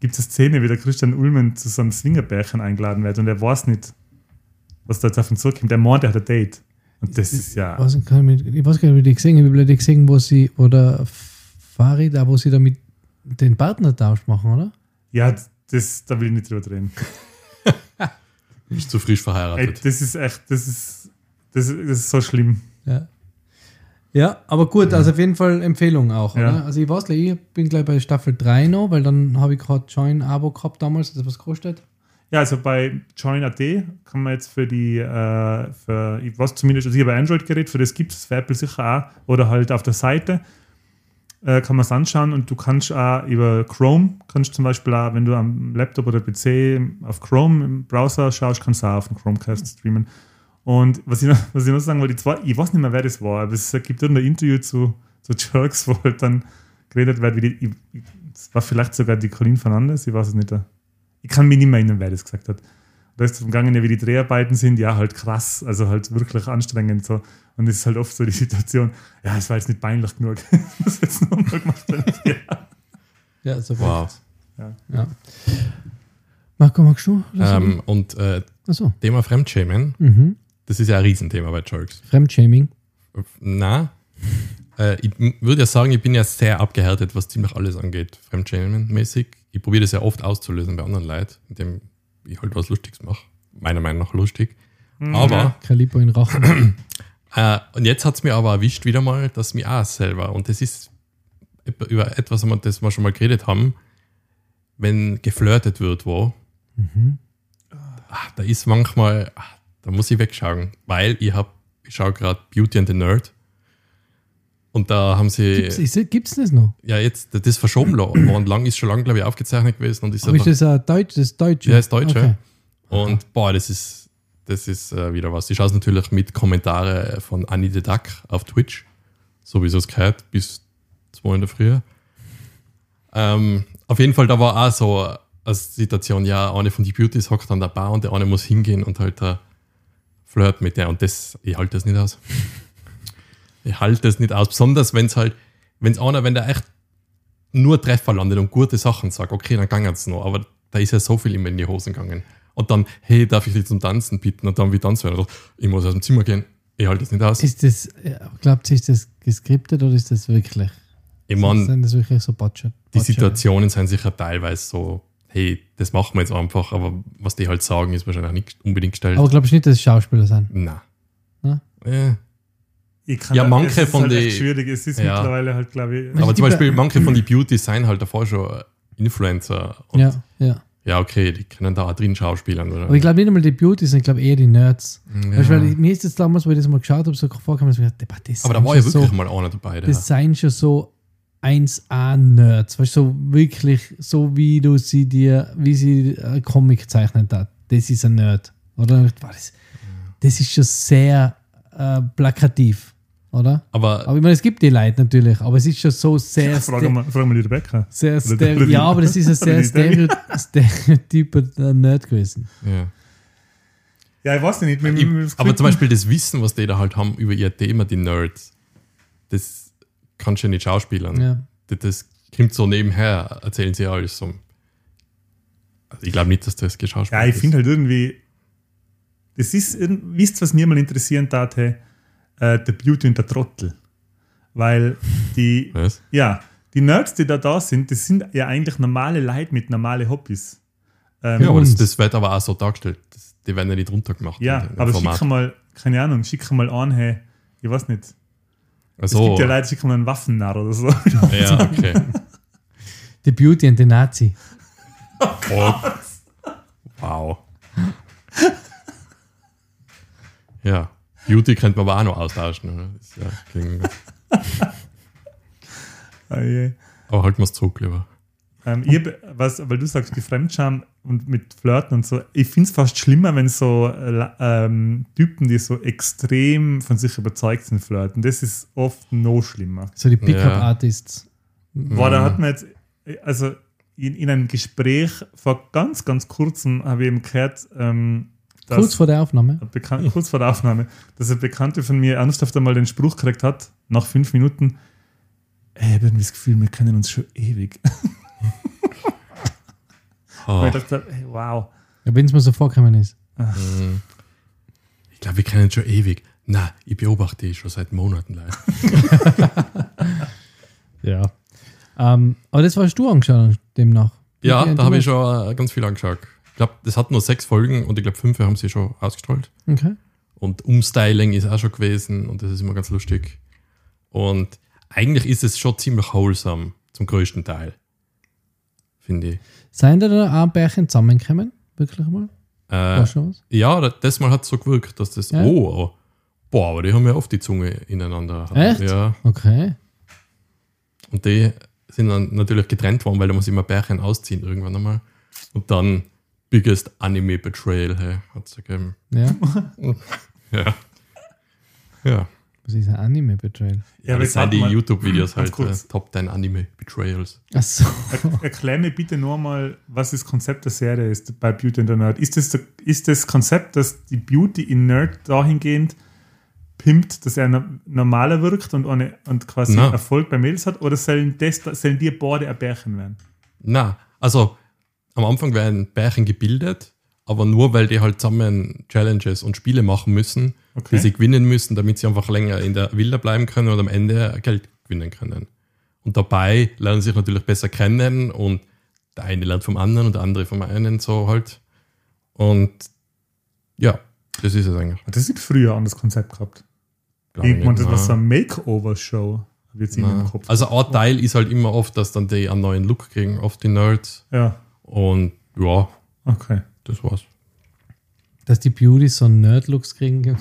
gibt es eine Szene, wie der Christian Ulmen zu so einem Swingerbärchen eingeladen wird und er weiß nicht, was da jetzt auf ihn zukommt. Der meint, er hat ein Date. Und das ist ja. Ich, ich weiß gar nicht, wie die gesehen habe. Ich habe die gesehen, wo sie, oder Farid, da wo sie da mit den Partnertausch machen, oder? Ja, das, da will ich nicht drüber reden. Du bist zu frisch Ey, verheiratet. das ist echt, das ist, das ist, das ist so schlimm. Ja. Ja, aber gut, also auf jeden Fall Empfehlung auch, Ja. Also ich weiß nicht, ich bin gleich bei Staffel 3 noch, weil dann habe ich gerade Join-Abo gehabt damals, das was kostet. Ja, also bei Join.at kann man jetzt für die, äh, für, ich weiß zumindest, also hier bei Android-Gerät, für das gibt es, für Apple sicher auch, oder halt auf der Seite äh, kann man es anschauen und du kannst auch über Chrome, kannst zum Beispiel auch, wenn du am Laptop oder PC auf Chrome im Browser schaust, kannst du auch auf dem Chromecast streamen. Und was ich noch, was ich noch sagen wollte, ich weiß nicht mehr, wer das war, aber es gibt irgendein Interview zu, zu Jerks, wo halt dann geredet wird, wie die, es war vielleicht sogar die Colleen Fernandes, ich weiß es nicht. Ich kann mich nicht mehr erinnern, wer das gesagt hat. Da ist es umgegangen, ja, wie die Dreharbeiten sind, ja, halt krass, also halt wirklich anstrengend so. Und es ist halt oft so die Situation, ja, es war jetzt nicht peinlich genug, das jetzt nochmal gemacht werden. Ja. Ja, so Wow. Ja. Marco, magst du? Ähm, und äh, Achso. Thema Fremdschämen, Mhm. Das ist ja ein Riesenthema bei Jerks. Fremdshaming. Na, äh, ich würde ja sagen, ich bin ja sehr abgehärtet, was ziemlich alles angeht, Fremdschämen-mäßig. Ich probiere das ja oft auszulösen bei anderen Leuten, indem ich halt was Lustiges mache. Meiner Meinung nach lustig. Aber, Kaliber in Rachen. äh, und jetzt hat es mir aber erwischt wieder mal, dass mir auch selber, und das ist über etwas, das wir schon mal geredet haben, wenn geflirtet wird, wo, ah, da ist manchmal, ah, da muss ich wegschauen, weil ich habe, ich schaue gerade Beauty and the Nerd. Und da haben sie. Gibt's, ist, gibt's das noch? Ja, jetzt, das ist verschoben worden. Lang ist schon lange, glaube ich, aufgezeichnet gewesen und ist Aber ist einfach, das ein Deutsch, das Deutsche? ja, ist Deutsch, Okay. ja. Und boah, das ist, das ist äh, wieder was. Ich schaue es natürlich mit Kommentare von Annie the Duck auf Twitch, so wie es gehört, bis zwei in der Früh. Ähm, auf jeden Fall, da war auch so eine Situation, ja, eine von die Beauties hockt an der Bar und der eine muss hingehen und halt da flirt mit der und das, ich halte das nicht aus. ich halte das nicht aus, besonders wenn es halt, wenn es einer, wenn der echt nur Treffer landet und gute Sachen sagt, okay, dann gang es noch, aber da ist ja so viel immer in die Hosen gegangen. Und dann, hey, darf ich dich zum Tanzen bitten? Und dann wie tanzen? Und Ich muss aus dem Zimmer gehen. Ich halte das nicht aus. Ist das, glaubt ihr, ist das geskriptet oder ist das wirklich? Ich meine, sind das wirklich so die? Situationen sind sicher teilweise so, hey, das machen wir jetzt einfach, aber was die halt sagen, ist wahrscheinlich nicht unbedingt gestellt. Aber glaubst du nicht, dass es Schauspieler sind? Na. Na? Ja. Ich kann Ja, manche von halt schwierig, es ist Ja. mittlerweile halt, glaube ich. Aber zum Beispiel Be- manche von die Beauties sind halt davor schon Influencer. Und Ja, ja. ja, okay, die können da auch drin schauspielern. Oder? Aber ich glaube nicht einmal die Beauties, ich glaube eher die Nerds. ja. Weißt weil ich- mir ist das damals, wo ich das mal geschaut habe, so vorgekommen, dass ich gedacht, "Depp, das aber da sind war ja wirklich so, mal einer dabei. Der. Das seien schon so 1A-Nerds. Weißt du, so wirklich, so wie du sie dir, wie sie äh, Comic zeichnet hat. Das ist ein Nerd. Oder? Das, das ist schon sehr äh, plakativ. Oder? aber Aber ich meine, es gibt die Leute natürlich, aber es ist schon so sehr. Frag mal, frag mal die Rebecca. Sehr Stereo ja, aber das ist ein sehr Stereotyper Nerd gewesen. ja. Ja, ich weiß nicht. Ich, aber zum Beispiel das Wissen, was die da halt haben über ihr Thema, die Nerds, das kannst du ja nicht schauspielern. Ja. Das, das kommt so nebenher, erzählen sie alles so. Also ich glaube nicht, dass das geschauspielt Ja, ich finde halt irgendwie, das ist, wisst ihr, was mir mal interessieren tat, hey? äh, der Beauty und der Trottel. Weil die, Was? ja, die Nerds, die da da sind, das sind ja eigentlich normale Leute mit normalen Hobbys. Ähm, Ja, aber das, das wird aber auch so dargestellt. Das, die werden ja nicht runtergemacht. Ja, aber Format. schick mal, keine Ahnung, schick mal an, hey, ich weiß nicht. Es Also, gibt ja Leute, die kommen einen Waffennarr oder so. ja, okay. The Beauty and the Nazi. Oh. Wow. Ja, Beauty könnte man aber auch noch austauschen. Ist ja gegen, Ah, je. aber halten wir es zurück lieber. Ähm, ich hab, was, weil du sagst, die Fremdscham und mit Flirten und so, ich finde es fast schlimmer, wenn so äh, ähm, Typen, die so extrem von sich überzeugt sind, flirten. Das ist oft noch schlimmer. So die Pickup Ja. Artists. Boah, da hat man jetzt, also in, in einem Gespräch vor ganz, ganz kurzem habe ich eben gehört, ähm, dass Kurz vor der Aufnahme. ein Bekan- kurz vor der Aufnahme, dass eine Bekannte von mir ernsthaft einmal den Spruch gekriegt hat, nach fünf Minuten, ey, ich habe irgendwie das Gefühl, wir kennen uns schon ewig. Oh, ich dachte, hey, wow. Ja, wenn es mir so vorgekommen ist. mm. ich glaube, wir kennen uns schon ewig. Na, ich beobachte dich schon seit Monaten leider. Ja. Ähm, aber das hast du angeschaut, demnach. Ja, da habe ich schon äh, ganz viel angeschaut. Ich glaube, das hat nur sechs Folgen und ich glaube, fünf haben sie schon ausgestrahlt. Okay. Und Umstyling ist auch schon gewesen und das ist immer ganz lustig. Und eigentlich ist es schon ziemlich wholesome, zum größten Teil. Finde ich. Seien da da auch Bärchen zusammengekommen? Wirklich mal? Äh, schon was? ja, da- das Mal hat es so gewirkt, dass das. Ja? Oh, oh, boah, aber die haben ja oft die Zunge ineinander. Echt? Ja. Okay. Und die sind dann natürlich getrennt worden, weil da muss immer Bärchen ausziehen irgendwann einmal. Und dann Biggest Anime Betrayal, hey, hat es gegeben. Ja. Ja. Ja. Was ist ein Anime-Betrayal? Ja, aber das sind die YouTube-Videos halt, äh, kurz. Top 10 Anime Betrayals. Achso. Er, erklär mir bitte nur mal, was das Konzept der Serie ist bei Beauty and the Nerd. Ist das, ist das Konzept, dass die Beauty in Nerd dahingehend pimpt, dass er no- normaler wirkt und, eine, und quasi Na. Erfolg bei Mädels hat? Oder sollen, das, sollen die beide ein Bärchen werden? Na, also am Anfang werden Bärchen gebildet, aber nur weil die halt zusammen Challenges und Spiele machen müssen, Okay. die sie gewinnen müssen, damit sie einfach länger in der Villa bleiben können und am Ende Geld gewinnen können. Und dabei lernen sie sich natürlich besser kennen und der eine lernt vom anderen und der andere vom einen so halt. Und ja, das ist es eigentlich. Das sieht früher an das Konzept gehabt. Irgendwann, das war so eine Makeover-Show. Also ein Teil ist halt immer oft, dass dann die einen neuen Look kriegen, oft die Nerds. ja, Und ja, okay. das war's. Dass die Beauties so Nerd-Looks kriegen. Ja.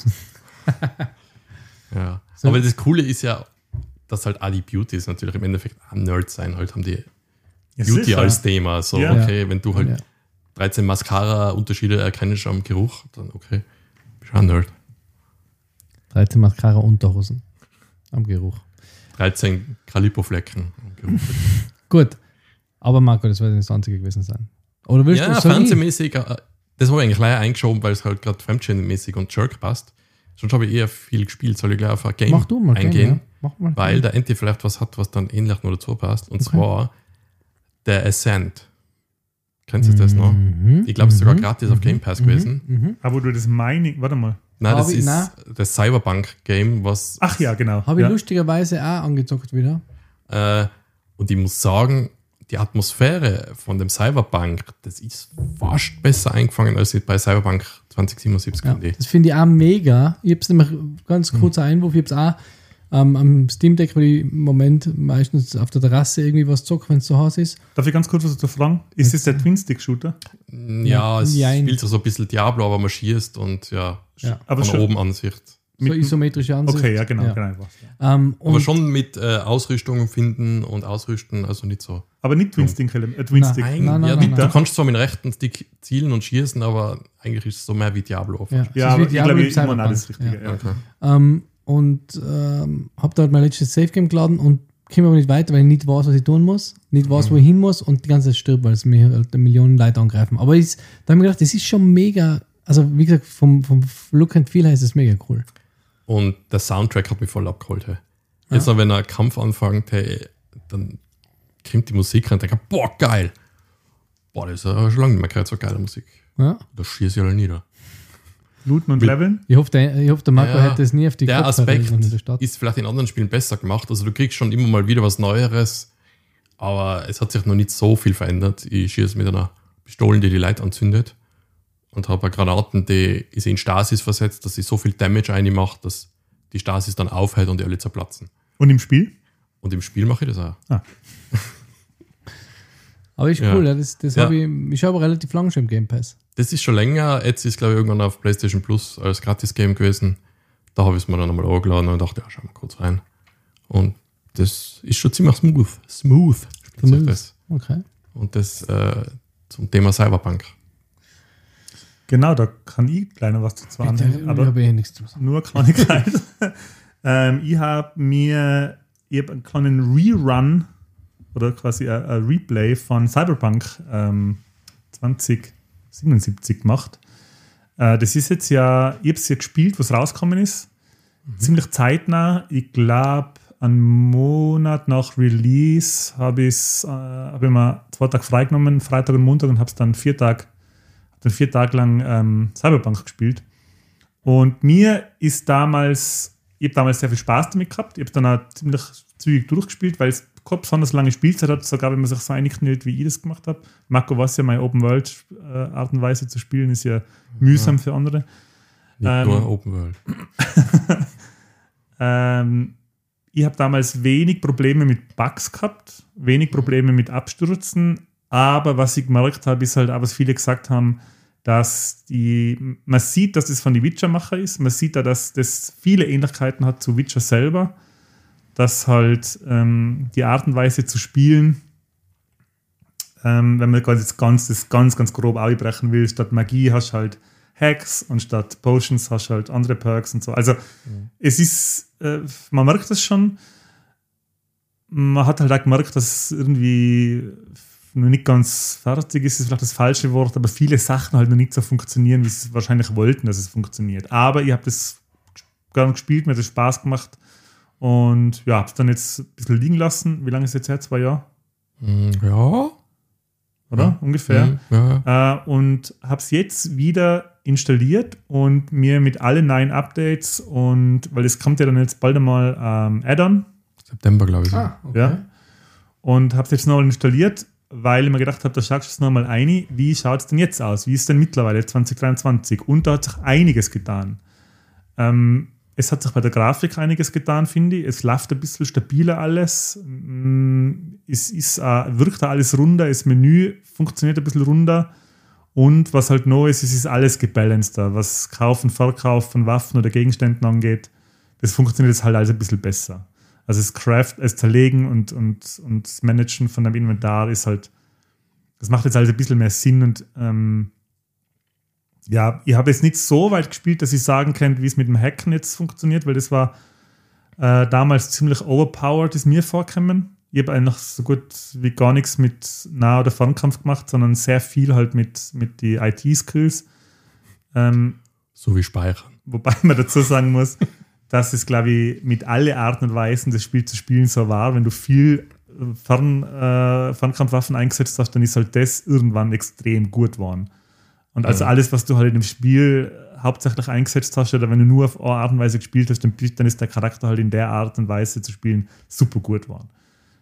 So. Aber das Coole ist ja, dass halt auch die Beauties natürlich im Endeffekt auch Nerds sein, halt haben die Ja, Beauty sicher. als Thema. So, Ja. okay, wenn du halt Ja. 13 Mascara-Unterschiede erkennst am Geruch, dann okay, bist du ein Nerd. 13 Mascara Unterhosen. Am Geruch. 13 Calippo-Flecken am Geruch. Gut. Aber Marco, das wird das einzige gewesen sein. Oder willst ja, du so fernsehmäßig, äh, das habe ich eigentlich leider eingeschoben, weil es halt gerade Fremdschäden-mäßig und Jerk passt. Sonst habe ich eher viel gespielt. Soll ich gleich auf ein Game Mach du mal eingehen? Game, ja. Mach mal weil Game. der Enti vielleicht was hat, was dann ähnlich nur dazu passt. Und Okay. zwar der Ascent. Kennst du das noch? Mhm, Ich glaube, es ist sogar mhm, gratis auf Game Pass gewesen. Mhm. Aber du das Mining, warte mal. Nein, Hab das ich- ist nein. das Cyberpunk-Game, was. Ach ja, genau. Habe ich ja. lustigerweise auch angezockt wieder. Äh, und ich muss sagen, die Atmosphäre von dem Cyberpunk, das ist fast besser eingefangen als bei Cyberpunk 2077. Ja, das finde ich auch mega. Ich habe es nämlich, ganz kurzer Einwurf, ich habe es auch ähm, am Steam Deck, weil ich im Moment meistens auf der Terrasse irgendwie was zocke, wenn es zu Hause ist. Darf ich ganz kurz was dazu fragen? Ist das der Twin-Stick-Shooter? Ja, es Jein. spielt so ein bisschen Diablo, aber man schießt und ja, Ja. Aber von schon- oben Ansicht. So isometrische Ansicht. Okay, ja, genau. Ja. genau ja. Ähm, Aber schon mit äh, Ausrüstung finden und ausrüsten, also nicht so. Aber nicht Twin-Stick, äh, Twin-Stick. Nein, ja, nein, du, nein. du kannst zwar mit dem rechten Stick zielen und schießen, aber eigentlich ist es so mehr wie Diablo. ja, Ja, ist aber wie ich Diablo glaube, immer das Richtige. Ja. Okay. Ähm, und ähm, habe da halt mein letztes Safe Game geladen und komme aber nicht weiter, weil ich nicht weiß, was ich tun muss, nicht weiß, wo ich hin muss und die ganze Zeit stirb, weil es mir halt Millionen Leute angreifen. Aber ich, da habe ich mir gedacht, das ist schon mega, also wie gesagt, vom, vom Look and Feel her ist es mega cool. Und der Soundtrack hat mich voll abgeholt. Hey. Jetzt noch, wenn ein Kampf anfängt, hey, dann kommt die Musik rein und denke, boah, geil. Boah, das ist ja schon lange nicht mehr gehört, so geile Musik. Ja. Da schieße ich alle nieder. Looten und Leveln? Ich hoffe, der, ich hoffe, der Marco Ja, hätte es nie auf die Der Kopfhörer Aspekt in der Stadt. ist vielleicht in anderen Spielen besser gemacht. Also du kriegst schon immer mal wieder was Neueres, aber es hat sich noch nicht so viel verändert. Ich schieße mit einer Pistole, die die Leute anzündet und habe Granaten, die ist in Stasis versetzt, dass sie so viel Damage einmacht, dass die Stasis dann aufhält und die alle zerplatzen. Und im Spiel? Und im Spiel mache ich das auch. Aber ist cool, ja. das, das Ja. habe ich, ich habe relativ lange schon im Game Pass. Das ist schon länger. Jetzt ist, glaube ich, irgendwann auf PlayStation Plus als Gratis-Game gewesen. Da habe ich es mir dann einmal angeladen und dachte, ja, schau mal kurz rein. Und das ist schon ziemlich smooth. Smooth. Smooth. Das. Okay. Und das äh, zum Thema Cyberpunk. Genau, da kann ich kleiner was dazu anhängen. ich Aber habe eh nichts zu sagen. nur Kleinigkeit. ähm, ich habe mir ich hab einen kleinen Rerun oder quasi ein, ein Replay von Cyberpunk ähm, 2077 gemacht. Äh, das ist jetzt ja, ich habe es ja gespielt, was rausgekommen ist. Ziemlich zeitnah. Ich glaube, einen Monat nach Release habe äh, hab ich mir zwei Tage freigenommen, Freitag und Montag, und habe es dann vier Tage, dann vier Tage lang ähm, Cyberpunk gespielt. Und mir ist damals, ich habe damals sehr viel Spaß damit gehabt. Ich habe dann auch ziemlich zügig durchgespielt, weil es keine besonders lange Spielzeit hat, sogar wenn man sich so einknillt, wie ich das gemacht habe. Marco weiß ja, meine Open-World-Art und Weise zu spielen ist ja mühsam für andere. Nicht Ähm, nur Open World. Ähm, ich habe damals wenig Probleme mit Bugs gehabt, wenig Probleme mit Abstürzen, aber was ich gemerkt habe, ist halt auch, was viele gesagt haben, dass die, man sieht, dass das von den Witcher-Macher ist, man sieht da, dass das viele Ähnlichkeiten hat zu Witcher selber, dass halt ähm, die Art und Weise zu spielen, ähm, wenn man jetzt ganz, das ganz, ganz grob aufbrechen will, statt Magie hast du halt Hacks und statt Potions hast du halt andere Perks und so. Also es ist, äh, man merkt das schon. Man hat halt auch gemerkt, dass es irgendwie noch nicht ganz fertig ist, ist vielleicht das falsche Wort, aber viele Sachen halt noch nicht so funktionieren, wie sie wahrscheinlich wollten, dass es funktioniert. Aber ich habe das gerne gespielt, mir hat das Spaß gemacht und ja, habe es dann jetzt ein bisschen liegen lassen. Wie lange ist es jetzt her? Zwei Jahre, Mm, Ja. oder? Ja. Ungefähr. Mm, ja. Äh, und habe es jetzt wieder installiert und mir mit allen neuen Updates und weil es kommt ja dann jetzt bald einmal ähm, Add-on, September, glaube ich. Ah, okay. ja, und habe es jetzt nochmal installiert, weil ich mir gedacht habe, da schaust du es nochmal ein, wie schaut es denn jetzt aus? Wie ist denn mittlerweile 2023? Und da hat sich einiges getan. Ähm, es hat sich bei der Grafik einiges getan, finde ich. Es läuft ein bisschen stabiler alles. Mm, Es ist, äh, wirkt alles runder. Das Menü funktioniert ein bisschen runder. Und was halt neu ist, es ist alles gebalanceder, was Kauf und Verkauf von Waffen oder Gegenständen angeht. Das funktioniert jetzt halt alles ein bisschen besser. Also das Craft, das Zerlegen und, und, und das Managen von dem Inventar ist halt, das macht jetzt alles ein bisschen mehr Sinn und ähm, ja, ich habe jetzt nicht so weit gespielt, dass ich sagen kann, wie es mit dem Hacken jetzt funktioniert, weil das war äh, damals ziemlich overpowered, ist mir vorgekommen. Ich habe eigentlich so gut wie gar nichts mit Nah- oder Fernkampf gemacht, sondern sehr viel halt mit, mit die IT-Skills. Ähm, So wie Speichern. Wobei man dazu sagen muss, dass es, glaube ich, mit alle Arten und Weisen das Spiel zu spielen so war. Wenn du viel äh, Fern, äh, Fernkampfwaffen eingesetzt hast, dann ist halt das irgendwann extrem gut geworden. Und also Mhm. alles, was du halt im Spiel hauptsächlich eingesetzt hast, oder wenn du nur auf eine Art und Weise gespielt hast, dann, dann ist der Charakter halt in der Art und Weise zu spielen super gut geworden.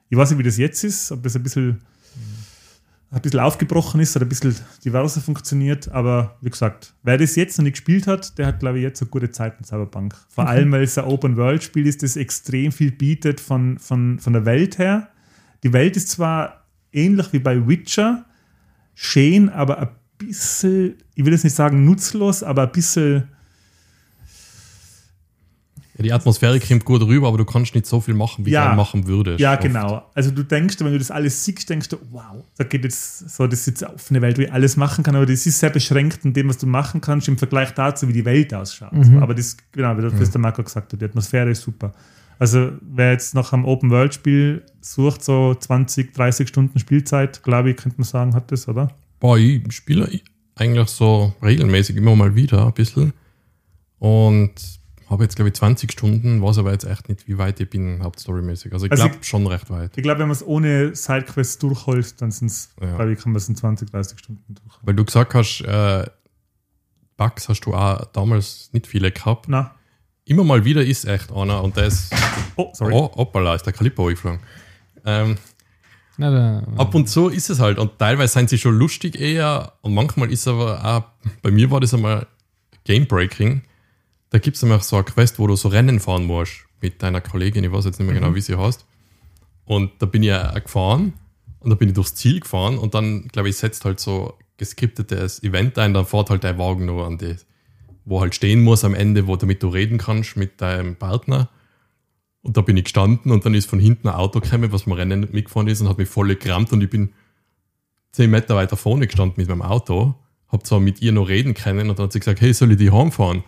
Ich weiß nicht, wie das jetzt ist, ob das ein bisschen, ein bisschen aufgebrochen ist oder ein bisschen diverser funktioniert, aber wie gesagt, wer das jetzt noch nicht gespielt hat, der hat, glaube ich, jetzt eine gute Zeit mit Cyberpunk. Vor allem, weil es ein Open-World-Spiel ist, das extrem viel bietet von, von, von der Welt her. Die Welt ist zwar ähnlich wie bei Witcher, schön, aber ein bisschen, ich will jetzt nicht sagen nutzlos, aber ein bisschen Ja, die Atmosphäre kommt gut rüber, aber du kannst nicht so viel machen, wie Ja. du machen würdest. Ja, oft. genau. Also du denkst, wenn du das alles siehst, denkst du, wow, da geht jetzt so, das ist jetzt eine offene Welt, wo ich alles machen kann, aber das ist sehr beschränkt in dem, was du machen kannst, im Vergleich dazu, wie die Welt ausschaut. Mhm. Aber das, genau, wie das was der Marco gesagt hat, die Atmosphäre ist super. Also wer jetzt noch am Open-World-Spiel sucht, so 20, 30 Stunden Spielzeit, glaube ich, könnte man sagen, hat das, oder? Boah, ich spiele eigentlich so regelmäßig immer mal wieder ein bisschen. Und habe jetzt, glaube ich, 20 Stunden, weiß aber jetzt echt nicht, wie weit ich bin, hauptstorymäßig. Also ich Also glaube schon recht weit. Ich glaube, wenn man es ohne Sidequests durchholt, dann sind es, Ja. glaube ich, kann man es in 20, 30 Stunden durch. Weil du gesagt hast, äh, Bugs hast du auch damals nicht viele gehabt. Na, Immer mal wieder ist echt einer und der ist, oh, sorry. oh, hoppala, ist der Calippo geflogen. Ähm, Na, da, Ab und zu ist es halt. Und teilweise sind sie schon lustig eher. Und manchmal ist aber auch, bei mir war das einmal Game Breaking. Da gibt es nämlich so eine Quest, wo du so Rennen fahren musst. mit deiner Kollegin, ich weiß jetzt nicht mehr Mhm. genau, wie sie heißt. Und da bin ich ja gefahren und da bin ich durchs Ziel gefahren und dann, glaube ich, setzt halt so geskriptetes Event ein, dann fährt halt dein Wagen nur an die, wo halt stehen muss am Ende, wo damit du reden kannst mit deinem Partner. Und da bin ich gestanden und dann ist von hinten ein Auto gekommen, was mir Rennen mitgefahren ist und hat mich voll gerammt und ich bin zehn Meter weiter vorne gestanden mit meinem Auto, hab zwar mit ihr noch reden können und dann hat sie gesagt, hey, soll ich die heimfahren?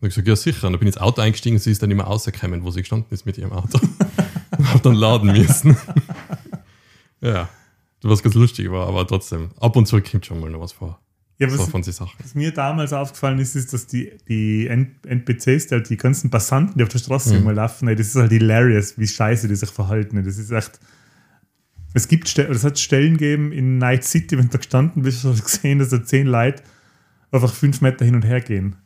Und ich gesagt, ja sicher. Und dann bin ich ins Auto eingestiegen und sie ist dann immer rausgekommen, wo sie gestanden ist mit ihrem Auto. und hab dann laden müssen. ja, was ganz lustig war, aber trotzdem, ab und zu kommt schon mal noch was vor. Ja, So was, Sachen. was mir damals aufgefallen ist, ist, dass die, die NPCs, die, halt die ganzen Passanten, die auf der Straße Mhm. immer laufen, ey, das ist halt hilarious, wie scheiße die sich verhalten. ey. Das ist echt. Es gibt es hat Stellen gegeben in Night City, wenn du da gestanden bist, hast du gesehen, dass da zehn Leute einfach fünf Meter hin und her gehen.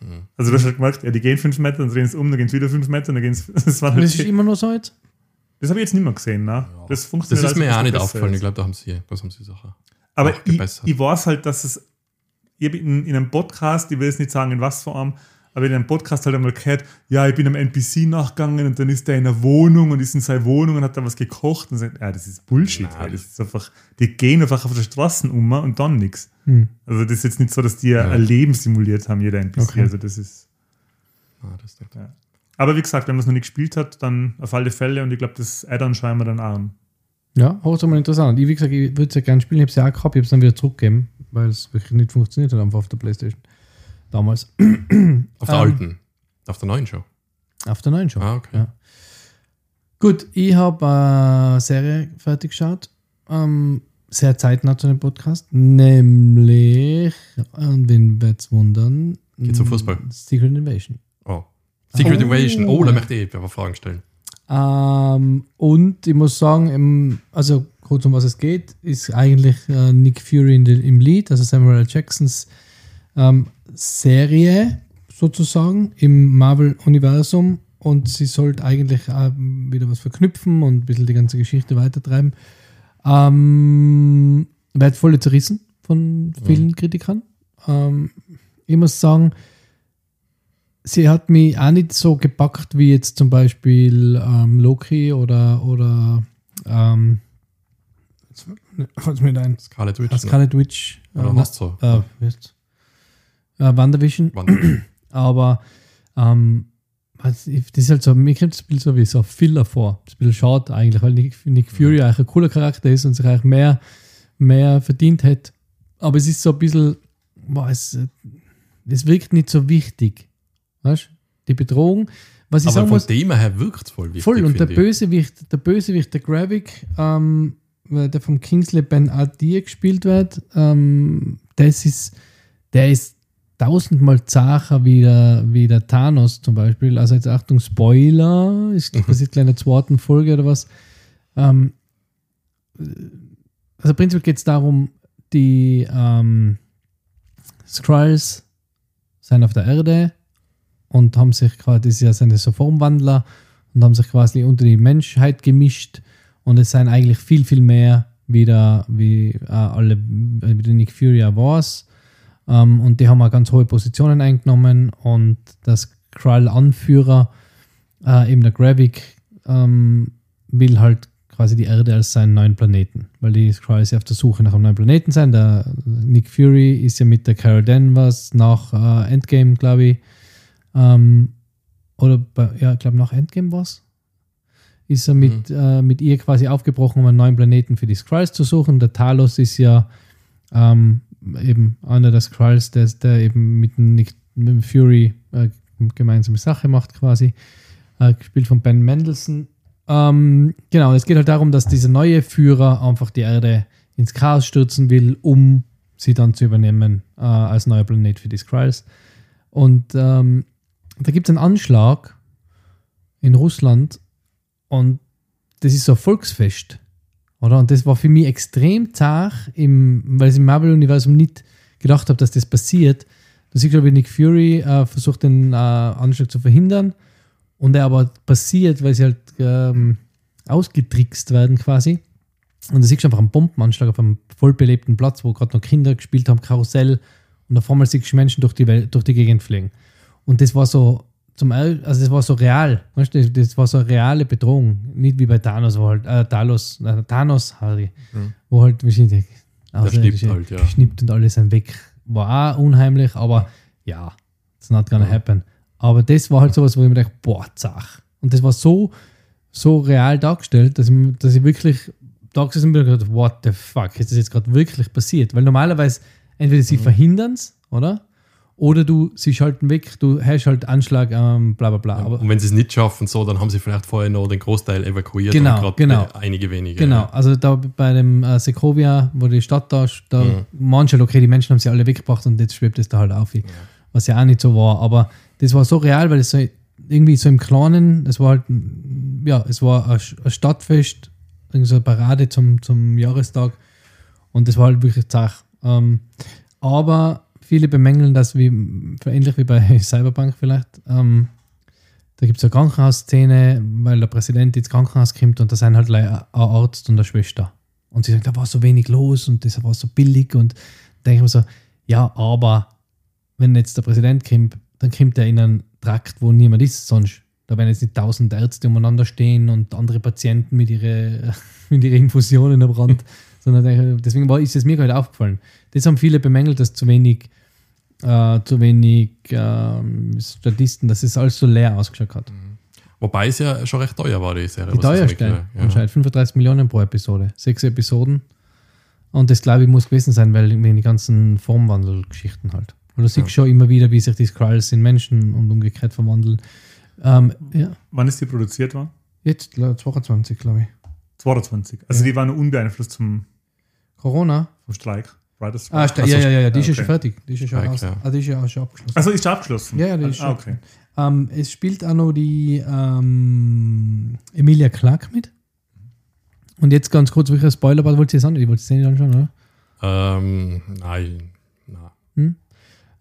Mhm. Also du hast halt gemerkt, ja, die gehen fünf Meter, dann drehen sie um, dann gehen sie wieder fünf Meter, dann gehen sie. Das, Und halt das ist immer noch so jetzt? das habe ich jetzt nicht mehr gesehen, ne? Das Das funktioniert ist alles mir ja auch nicht aufgefallen. Ich glaube, da haben sie, das haben sie Sachen. Aber ich, ich weiß halt, dass es, ich in, in einem Podcast, ich will jetzt nicht sagen, in was Form, aber in einem Podcast halt einmal gehört, ja, ich bin einem NPC nachgegangen und dann ist der in einer Wohnung und ist in seiner Wohnung und hat da was gekocht und sagt, ja, das ist Bullshit. Nein. Das ist einfach, die gehen einfach auf der Straße um und dann nichts. Hm. Also das ist jetzt nicht so, dass die Ja. ein Leben simuliert haben, jeder NPC. Okay. Also das ist. Ah, das nicht. Aber wie gesagt, wenn man es noch nicht gespielt hat, dann auf alle Fälle und ich glaube, das Add-on schauen wir dann an. Ja, hoch mal interessant. Ich, wie gesagt, ich würde es ja gerne spielen, ich habe es ja auch gehabt, ich habe es dann wieder zurückgegeben, weil es wirklich nicht funktioniert hat, einfach auf der Playstation. Damals. Auf der Ähm, alten. Auf der neuen schon. Auf der neuen schon. Ah, okay. Ja. Gut, ich habe eine Serie fertig geschaut. Ähm, sehr zeitnah zu dem Podcast. Nämlich, und wen wird's wundern? Geht's um Fußball? Secret Invasion. Oh. Secret Oh. Invasion. Oh, da möchte ich aber Fragen stellen. Ähm, und ich muss sagen, im, also kurz um was es geht, ist eigentlich äh, Nick Fury in im Lied, also Samuel L. Jacksons ähm, Serie sozusagen im Marvel-Universum und sie sollte eigentlich wieder was verknüpfen und ein bisschen die ganze Geschichte weitertreiben. Ähm, wird voll zerrissen von vielen Kritikern. Ähm, ich muss sagen, sie hat mich auch nicht so gepackt wie jetzt zum Beispiel ähm, Loki oder, oder ähm, jetzt fällt mir ein, Scarlet Witch. äh, Scarlet Witch. Ne? Oder äh, so? äh? Äh, WandaVision. Wann- Aber ähm, das ist halt so, mir kommt das Bild so wie so Filler vor. Das ist ein bisschen schade eigentlich, weil Nick, Nick Fury eigentlich ein cooler Charakter ist und sich eigentlich mehr, mehr verdient hätte. Aber es ist so ein bisschen, boah, es, es wirkt nicht so wichtig. Weißt du? Die Bedrohung. Was ich Aber sagen vom muss, Thema her wirkt es voll wichtig. Voll, und der. Bösewicht, der Bösewicht, der Gravik, ähm, der vom Kingsley Ben Adir gespielt wird, ähm, das ist, der ist tausendmal zacher wie der, wie der Thanos zum Beispiel. Also jetzt Achtung, Spoiler, ist, Mhm. das ist gleich in der zweiten Folge oder was. Ähm, also prinzipiell geht es darum, die ähm, Skrulls sind auf der Erde und haben sich quasi, das ist ja seine so Formwandler und haben sich quasi unter die Menschheit gemischt und es sind eigentlich viel, viel mehr wieder wie äh, alle, wie der Nick Fury auch war's. Ähm, und die haben auch ganz hohe Positionen eingenommen und das Skrull-Anführer, äh, eben der Gravik, ähm, will halt quasi die Erde als seinen neuen Planeten, weil die Skrulls ja auf der Suche nach einem neuen Planeten sind. Der Nick Fury ist ja mit der Carol Danvers nach äh, Endgame, glaube ich, ähm, oder bei, ja, ich glaube nach Endgame war es, ist er mit, äh, mit ihr quasi aufgebrochen, um einen neuen Planeten für die Skrulls zu suchen. Der Talos ist ja ähm, eben einer der Skrulls, der, der eben mit Nick mit Fury äh, gemeinsame Sache macht quasi, äh, gespielt von Ben Mendelssohn. Ähm, genau, es geht halt darum, dass dieser neue Führer einfach die Erde ins Chaos stürzen will, um sie dann zu übernehmen äh, als neuer Planet für die Skrulls. Und ähm, da gibt es einen Anschlag in Russland und das ist so ein Volksfest. Oder? Und das war für mich extrem zart, weil ich im Marvel-Universum nicht gedacht habe, dass das passiert. Da siehst du, wie Nick Fury äh, versucht, den äh, Anschlag zu verhindern und er aber passiert, weil sie halt ähm, ausgetrickst werden quasi. Und da siehst du einfach einen Bombenanschlag auf einem vollbelebten Platz, wo gerade noch Kinder gespielt haben, Karussell. Und auf einmal siehst du Menschen durch die, Welt, durch die Gegend fliegen. Und das war so, zum also das war so real, weißt du, das, war so eine reale Bedrohung. Nicht wie bei Thanos, wo halt, äh, Talos, äh, Thanos, Harry, wo halt verschiedene schnippt halt, ja. geschnippt und alle sind weg. War auch unheimlich, aber ja, it's not gonna Ja. happen. Aber das war halt sowas, wo ich mir dachte, boah, zach. Und das war so, so real dargestellt, dass ich, dass ich wirklich da gesessen bin und gedacht, what the fuck, ist das jetzt gerade wirklich passiert? Weil normalerweise entweder Mhm. sie verhindern es, oder? Oder du, sie schalten weg, du hast halt Anschlag, ähm, bla bla bla. Aber und wenn sie es nicht schaffen, so, dann haben sie vielleicht vorher noch den Großteil evakuiert Genau, und gerade genau. einige wenige. Genau, also da bei dem äh, Sekovia, wo die Stadt da ist, da Mhm. manche, okay, die Menschen haben sie alle weggebracht und jetzt schwebt es da halt auf, was ja auch nicht so war. Aber das war so real, weil es so irgendwie so im Kleinen, es war halt, ja, es war ein Stadtfest, irgendwie so eine Parade zum, zum Jahrestag und das war halt wirklich zach. Ähm, aber viele bemängeln das wie, ähnlich wie bei Cyberpunk vielleicht. Ähm, da gibt es eine Krankenhausszene, weil der Präsident ins Krankenhaus kommt und da sind halt ein Arzt und eine Schwester. Und sie sagt, da war so wenig los und das war so billig und denke ich mir so, ja, aber wenn jetzt der Präsident kommt, dann kommt er in einen Trakt, wo niemand ist sonst. Da werden jetzt nicht tausend Ärzte umeinander stehen und andere Patienten mit ihren mit ihre Infusionen am Rand. sondern deswegen war, ist es mir gerade aufgefallen. Das haben viele bemängelt, dass zu wenig, äh, zu wenig ähm, Statisten, dass es alles so leer ausgeschaut hat. Wobei es ja schon recht teuer war, die Serie. Die teuerste, habe. anscheinend 35 Millionen pro Episode. Sechs Episoden. Und das, glaube ich, muss gewesen sein, weil wegen die ganzen Formwandelgeschichten halt. Und du siehst schon immer wieder, wie sich die Skrulls in Menschen und umgekehrt verwandeln. Ähm, ja, Wann ist die produziert worden? jetzt glaub, 22, glaube ich. 22. Also die waren nur unbeeinflusst zum, Corona? vom Streik. Writers Ah, sta- ja, ja, ja, ja, die ist ja okay. schon fertig. Die ist ja schon, Streik, aus, ja. ah, die ist ja auch schon abgeschlossen. Also ist abgeschlossen? Ja, ja, die ist ah, okay. Ähm, es spielt auch noch die ähm, Emilia Clark mit. Und jetzt ganz kurz, welcher Spoiler war, wollt ihr es an? Ich wollte es nicht anschauen, oder? Ähm, nein. nein.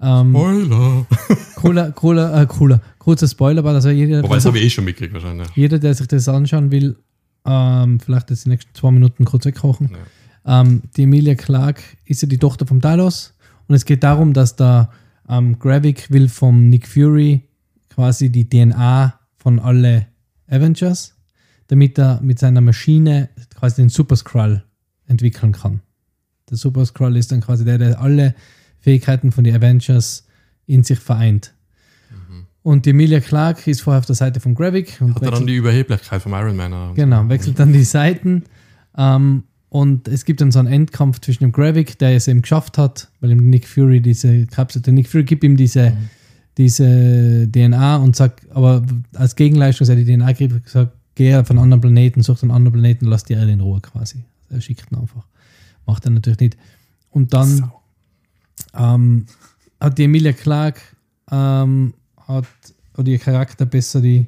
Ähm, Spoiler. cooler, cooler, äh, cooler. Kurzer Spoiler war, also jeder, Wobei, das habe ich eh schon mitgekriegt wahrscheinlich. jeder, der sich das anschauen will, ähm, vielleicht jetzt die nächsten zwei Minuten kurz wegkochen. Ähm, die Emilia Clark ist ja die Tochter von Talos und es geht darum, dass der ähm, Gravik will vom Nick Fury quasi die DNA von alle Avengers, damit er mit seiner Maschine quasi den Super Skrull entwickeln kann. Der Super Skrull ist dann quasi der, der alle Fähigkeiten von den Avengers in sich vereint. Und die Emilia Clark ist vorher auf der Seite von Gravik und Hat er dann die Überheblichkeit vom Iron Man? Genau, wechselt dann die Seiten. Ähm, und es gibt dann so einen Endkampf zwischen dem Gravik, der es eben geschafft hat, weil ihm Nick Fury diese Kapsel, der Nick Fury gibt ihm diese, diese DNA und sagt, aber als Gegenleistung, dass er die DNA gibt, sagt, geh auf einen anderen Planeten, such einen anderen Planeten, lass die Erde in Ruhe quasi. Er schickt ihn einfach. Macht er natürlich nicht. Und dann ähm, hat die Emilia Clark ähm, hat, oder ihr Charakter besser, die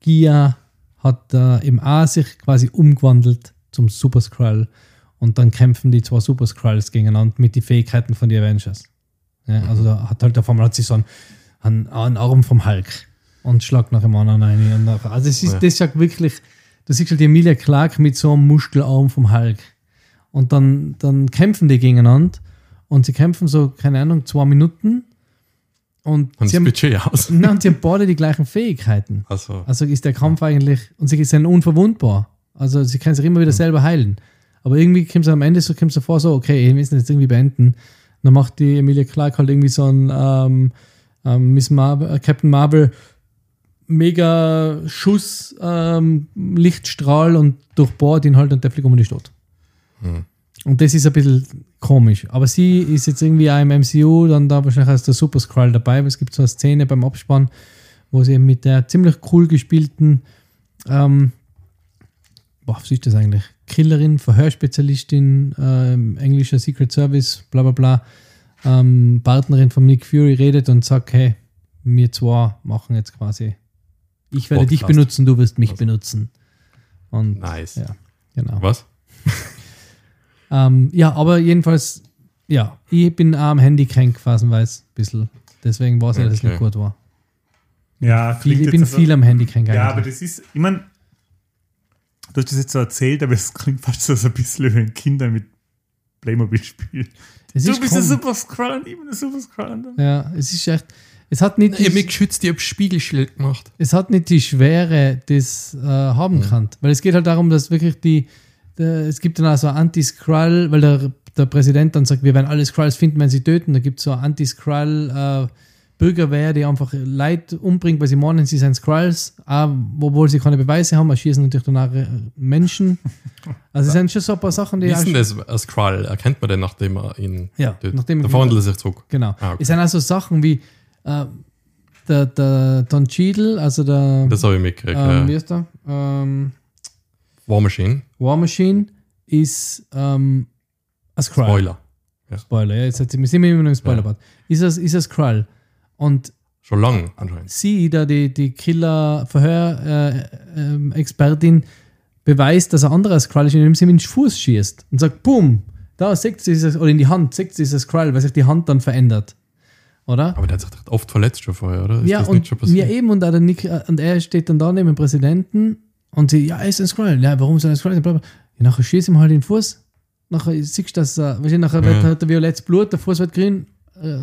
Gia hat äh, im A sich quasi umgewandelt zum Super Skrull und dann kämpfen die zwei Super Skrulls gegeneinander mit den Fähigkeiten von den Avengers. Ja, also da hat halt auf einmal hat sie so einen, einen, einen Arm vom Hulk und schlagt nach dem anderen rein. Und nach, also es ist, Ja. das sagt wirklich, du siehst halt die Emilia Clark mit so einem Muskelarm vom Hulk. Und dann, dann kämpfen die gegeneinander und sie kämpfen so, keine Ahnung, zwei Minuten und, Und sie haben, Budget aus. nein, und sie haben beide die gleichen Fähigkeiten. Also, Also ist der Kampf eigentlich, und sie sind unverwundbar. Also sie können sich immer wieder selber heilen. Aber irgendwie kommt es am Ende so, kommt so vor, so, okay, wir müssen jetzt irgendwie beenden. Dann macht die Emilia Clark halt irgendwie so ein ähm, ähm, Miss Marvel, äh, Captain Marvel mega Schuss, ähm, Lichtstrahl und durchbohrt ihn halt und der fliegt um ist tot. Hm. Und das ist ein bisschen komisch. Aber sie ist jetzt irgendwie auch im MCU, dann da wahrscheinlich als der Super Skrull dabei, weil es gibt so eine Szene beim Abspann, wo sie eben mit der ziemlich cool gespielten, ähm, boah, was ist das eigentlich? Killerin, Verhörspezialistin, ähm, englischer Secret Service, bla bla bla, ähm, Partnerin von Nick Fury redet und sagt, hey, wir zwei machen jetzt quasi, ich werde dich Podcast. benutzen, du wirst mich Also. benutzen. Und nice. ja, genau. Was? Ähm, ja, aber jedenfalls, ja, ich bin auch am Handy krank phasenweise ein bisschen. Deswegen weiß ich, dass es Okay. nicht gut war. Ja, Viel, ich bin also- viel am Handy krank Ja, aber das ist, ich meine, du hast das jetzt so erzählt, aber es klingt fast so ein bisschen wie ein Kinder mit Playmobil spielen. Es Du ist bist ein. Super Skrull und ich bin ein Super Skrull. Ja, es ist echt, Es hat nicht, Ich habe mich die, geschützt, ich habe Spiegelschild gemacht. es hat nicht die Schwere des äh, haben kann. Weil es geht halt darum, dass wirklich die, der, es gibt dann auch so Anti-Skrull, weil der, der Präsident dann sagt, wir werden alle Skrulls finden, wenn sie töten. Da gibt es so Anti-Skrull äh, Bürgerwehr, die einfach Leute umbringt, weil sie meinen, sie sind Skrulls, obwohl sie keine Beweise haben, erschießen natürlich dann auch äh, Menschen. Also es sind schon so ein paar Sachen, die Wie ist denn das, ein Skrull? Erkennt man den, nachdem er ihn Ja, tötet? nachdem da verwandelt er sich zurück. Genau. Ah, okay. Es sind also Sachen wie äh, der, der Don Cheadle, also der, Das habe ich mitgekriegt. ähm, wie ja. ist der? Ähm, War Machine. War Machine ist ähm, ein Skrull. Spoiler. Spoiler, ja, jetzt wir sind immer noch im Spoiler-Part. Ist es ist ein Skrull. Und Schon lang anscheinend. sie, da die, die Killer-Verhör-Expertin, beweist, dass ein anderer Skrull ist, indem sie ihm in den Fuß schießt und sagt, boom, da sechs ist es, oder in die Hand, sechs ist es Skrull, weil sich die Hand dann verändert. Oder? Aber der hat sich oft verletzt schon vorher, oder? Ist ja, das und nicht schon passiert? mir eben und, auch der Nick, äh, und er steht dann da neben dem Präsidenten und sie, ja, er ist ein Skrull. Ja, warum ist er ein Skrull? Ja, nachher schießt ihm halt in den Fuß. Nachher siehst du, dass er, weißt du, nachher Ja. wird halt der violettes Blut, der Fuß wird grün, äh,